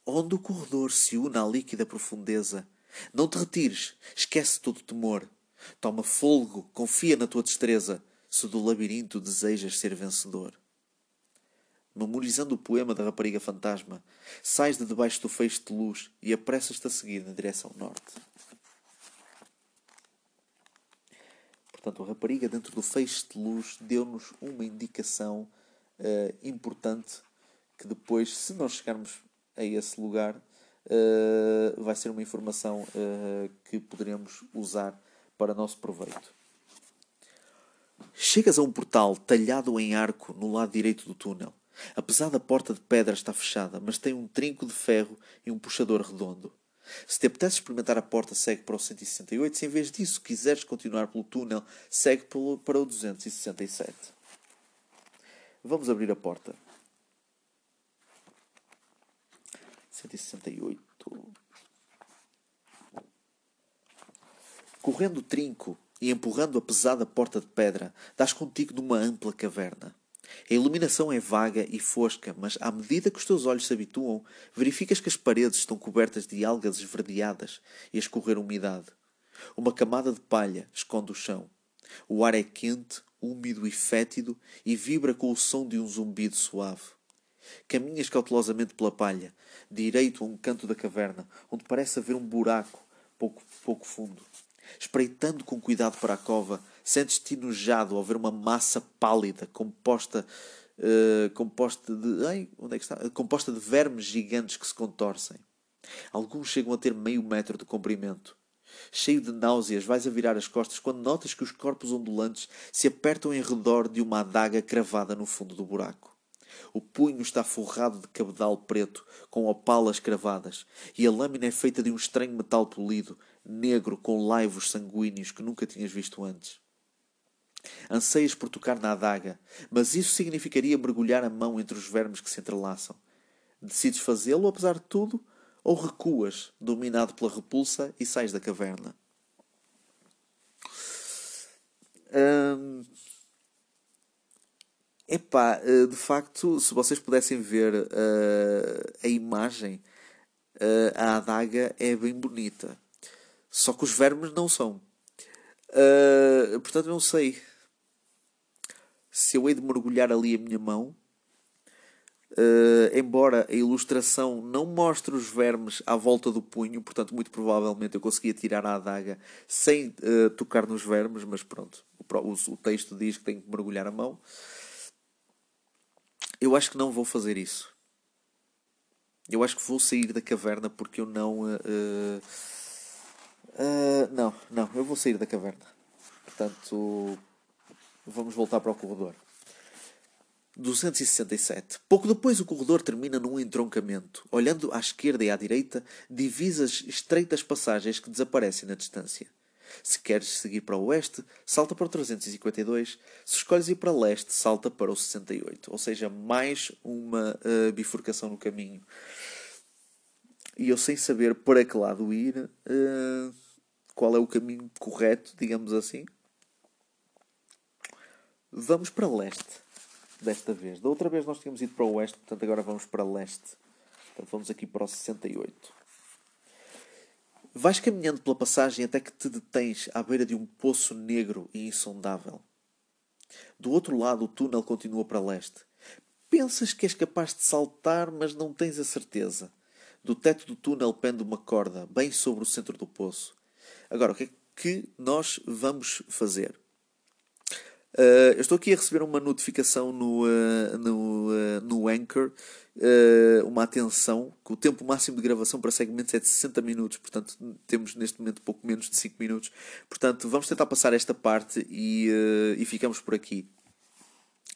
Onde o corredor se une à líquida profundeza, não te retires, esquece todo o temor. Toma folgo, confia na tua destreza, se do labirinto desejas ser vencedor. Memorizando o poema da rapariga fantasma, sais de debaixo do feixe de luz e apressas-te a seguir na direção norte. Portanto, a rapariga, dentro do feixe de luz, deu-nos uma indicação uh, importante que depois, se nós chegarmos a esse lugar, vai ser uma informação uh, que poderemos usar para nosso proveito. Chegas a um portal talhado em arco no lado direito do túnel. Apesar da porta de pedra estar fechada, mas tem um trinco de ferro e um puxador redondo. Se te apetece experimentar a porta, segue para o 168. Se em vez disso quiseres continuar pelo túnel, segue para o 267. Vamos abrir a porta. 168. Correndo o trinco e empurrando a pesada porta de pedra, dás contigo numa ampla caverna. A iluminação é vaga e fosca, mas à medida que os teus olhos se habituam, verificas que as paredes estão cobertas de algas esverdeadas e a escorrer umidade. Uma camada de palha esconde o chão. O ar é quente, úmido e fétido e vibra com o som de um zumbido suave. Caminhas cautelosamente pela palha, direito a um canto da caverna, onde parece haver um buraco pouco, pouco fundo. Espreitando com cuidado para a cova, sentes-te enojado ao ver uma massa pálida composta, uh, composta de. Ai, onde é que está? Composta de vermes gigantes que se contorcem. Alguns chegam a ter meio metro de comprimento. Cheio de náuseas, vais a virar as costas quando notas que os corpos ondulantes se apertam em redor de uma adaga cravada no fundo do buraco. O punho está forrado de cabedal preto, com opalas cravadas, e a lâmina é feita de um estranho metal polido, negro com laivos sanguíneos que nunca tinhas visto antes. Anseias por tocar na adaga, mas isso significaria mergulhar a mão entre os vermes que se entrelaçam. Decides fazê-lo, apesar de tudo, ou recuas, dominado pela repulsa, e sais da caverna? Hum... Epá, eh, de facto, se vocês pudessem ver uh, a imagem, uh, a adaga é bem bonita. Só que os vermes não são. Uh, portanto, não sei se eu hei de mergulhar ali a minha mão. Embora a ilustração não mostre os vermes à volta do punho, portanto, muito provavelmente eu conseguia tirar a adaga sem tocar nos vermes, mas pronto, o, o, o, texto diz que tenho que mergulhar a mão. Eu acho que não vou fazer isso. Eu acho que vou sair da caverna porque eu não. Uh, não, não, eu vou sair da caverna. Portanto, vamos voltar para o corredor. 267. Pouco depois o corredor termina num entroncamento. Olhando à esquerda e à direita, divisas estreitas passagens que desaparecem na distância. Se queres seguir para o oeste, salta para o 352. Se escolhes ir para leste, salta para o 68. Ou seja, mais uma uh, bifurcação no caminho. E eu sem saber para que lado ir, uh, qual é o caminho correto, digamos assim, vamos para leste. Desta vez. Da outra vez nós tínhamos ido para o oeste, portanto agora vamos para leste. Portanto, vamos aqui para o 68. Vais caminhando pela passagem até que te detens à beira de um poço negro e insondável. Do outro lado, o túnel continua para leste. Pensas que és capaz de saltar, mas não tens a certeza. Do teto do túnel pende uma corda, bem sobre o centro do poço. Agora, o que é que nós vamos fazer? Uh, eu estou aqui a receber uma notificação no, uh, no, uh, no Anchor, uma atenção, que o tempo máximo de gravação para segmentos é de 60 minutos, portanto temos neste momento pouco menos de 5 minutos. Portanto, vamos tentar passar esta parte e, e ficamos por aqui.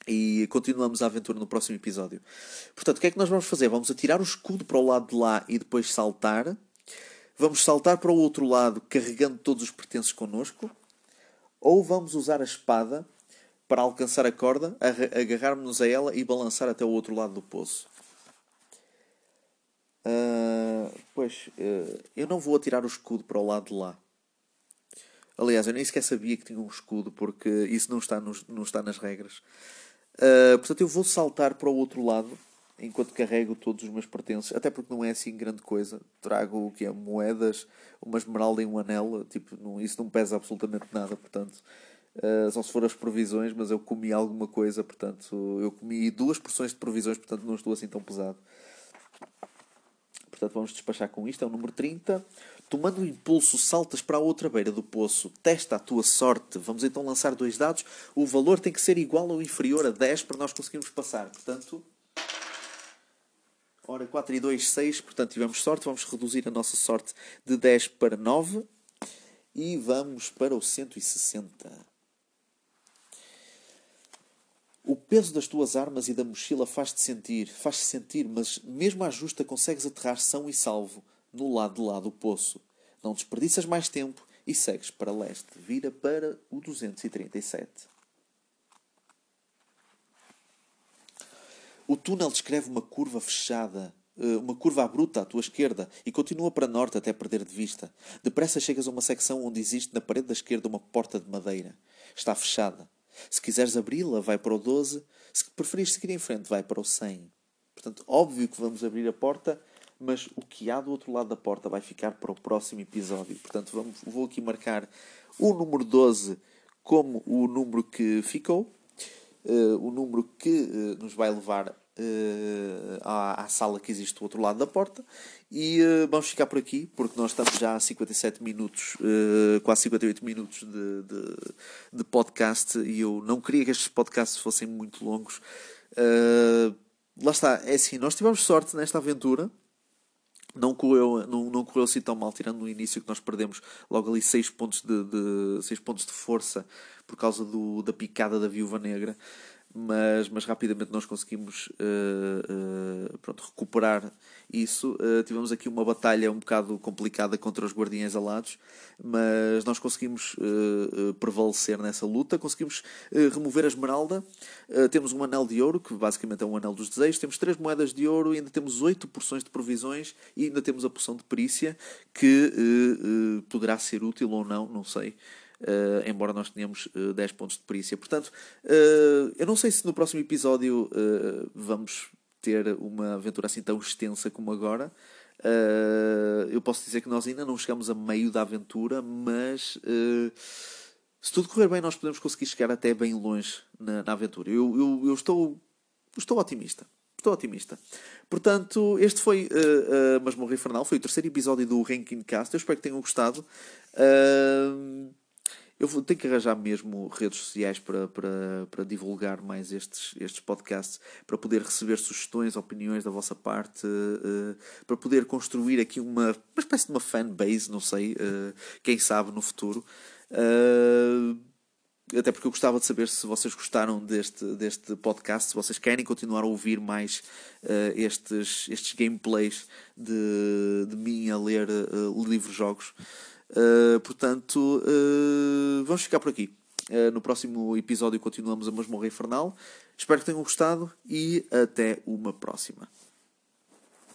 E continuamos a aventura no próximo episódio. Portanto, o que é que nós vamos fazer? Vamos atirar o escudo para o lado de lá e depois saltar. Vamos saltar para o outro lado carregando todos os pertences connosco. Ou vamos usar a espada para alcançar a corda, agarrarmos-nos a ela e balançar até o outro lado do poço. Uh, pois, uh, eu não vou atirar o escudo para o lado de lá. Aliás, eu nem sequer sabia que tinha um escudo, porque isso não está, nos, não está nas regras. Uh, portanto, eu vou saltar para o outro lado enquanto carrego todos os meus pertences, até porque não é assim grande coisa. Trago o que é moedas, uma esmeralda e um anel, tipo, não, isso não pesa absolutamente nada, portanto Uh, só se for as provisões, mas eu comi alguma coisa, portanto, eu comi duas porções de provisões, portanto, não estou assim tão pesado. Portanto, vamos despachar com isto. É o número 30. Tomando o impulso, saltas para a outra beira do poço. Testa a tua sorte. Vamos então lançar dois dados. O valor tem que ser igual ou inferior a 10 para nós conseguirmos passar. Portanto, ora 4 e 2, 6. Portanto, tivemos sorte. Vamos reduzir a nossa sorte de 10 para 9. E vamos para o 160. O peso das tuas armas e da mochila faz-te sentir, faz-te sentir, mas mesmo à justa consegues aterrar são e salvo no lado de lá do poço. Não desperdiças mais tempo e segues para leste. Vira para o 237. O túnel descreve uma curva fechada, eh, uma curva abrupta à tua esquerda e continua para norte até perder de vista. Depressa chegas a uma secção onde existe na parede da esquerda uma porta de madeira. Está fechada. Se quiseres abri-la, vai para o 12. Se preferires seguir em frente, vai para o 100. Portanto, óbvio que vamos abrir a porta, mas o que há do outro lado da porta vai ficar para o próximo episódio. Portanto, vamos, vou aqui marcar o número 12 como o número que ficou, uh, o número que uh, nos vai levar uh, à, à, sala que existe do outro lado da porta. E uh, vamos ficar por aqui, porque nós estamos já a 57 minutos, uh, quase 58 minutos de, de, de, podcast, e eu não queria que estes podcasts fossem muito longos. lá está, é assim, nós tivemos sorte nesta aventura. Não correu, não, não correu assim tão mal, tirando no início que nós perdemos logo ali 6 pontos de, de, 6 pontos de força por causa do, da picada da viúva negra mas, mas rapidamente nós conseguimos uh, uh, pronto, recuperar isso. Uh, tivemos aqui uma batalha um bocado complicada contra os guardiães alados, mas nós conseguimos prevalecer nessa luta, conseguimos remover a esmeralda. temos um anel de ouro, que basicamente é um anel dos desejos, temos três moedas de ouro, ainda temos oito porções de provisões e ainda temos a poção de perícia, que poderá ser útil ou não, não sei. Uh, embora nós tenhamos uh, eh, 10 pontos de perícia. Portanto, uh, eu não sei se no próximo episódio vamos ter uma aventura assim tão extensa como agora. eu posso dizer que nós ainda não chegamos a meio da aventura, mas se tudo correr bem, nós podemos conseguir chegar até bem longe na, na aventura. Eu, eu, eu estou, estou otimista. Estou otimista. Portanto, este foi uh, uh, Masmorra Infernal, foi o terceiro episódio do Ranking Cast. Eu espero que tenham gostado. Uh, eu vou ter que arranjar mesmo redes sociais para, para, para divulgar mais estes, estes podcasts, para poder receber sugestões, opiniões da vossa parte, uh, para poder construir aqui uma, uma espécie de uma fanbase, não sei, uh, quem sabe no futuro. Uh, até porque eu gostava de saber se vocês gostaram deste, deste podcast, se vocês querem continuar a ouvir mais uh, estes, estes gameplays de, de mim a ler uh, livros-jogos. Uh, portanto, uh, vamos ficar por aqui. Uh, no próximo episódio continuamos a Masmorra Infernal. Espero que tenham gostado e até uma próxima.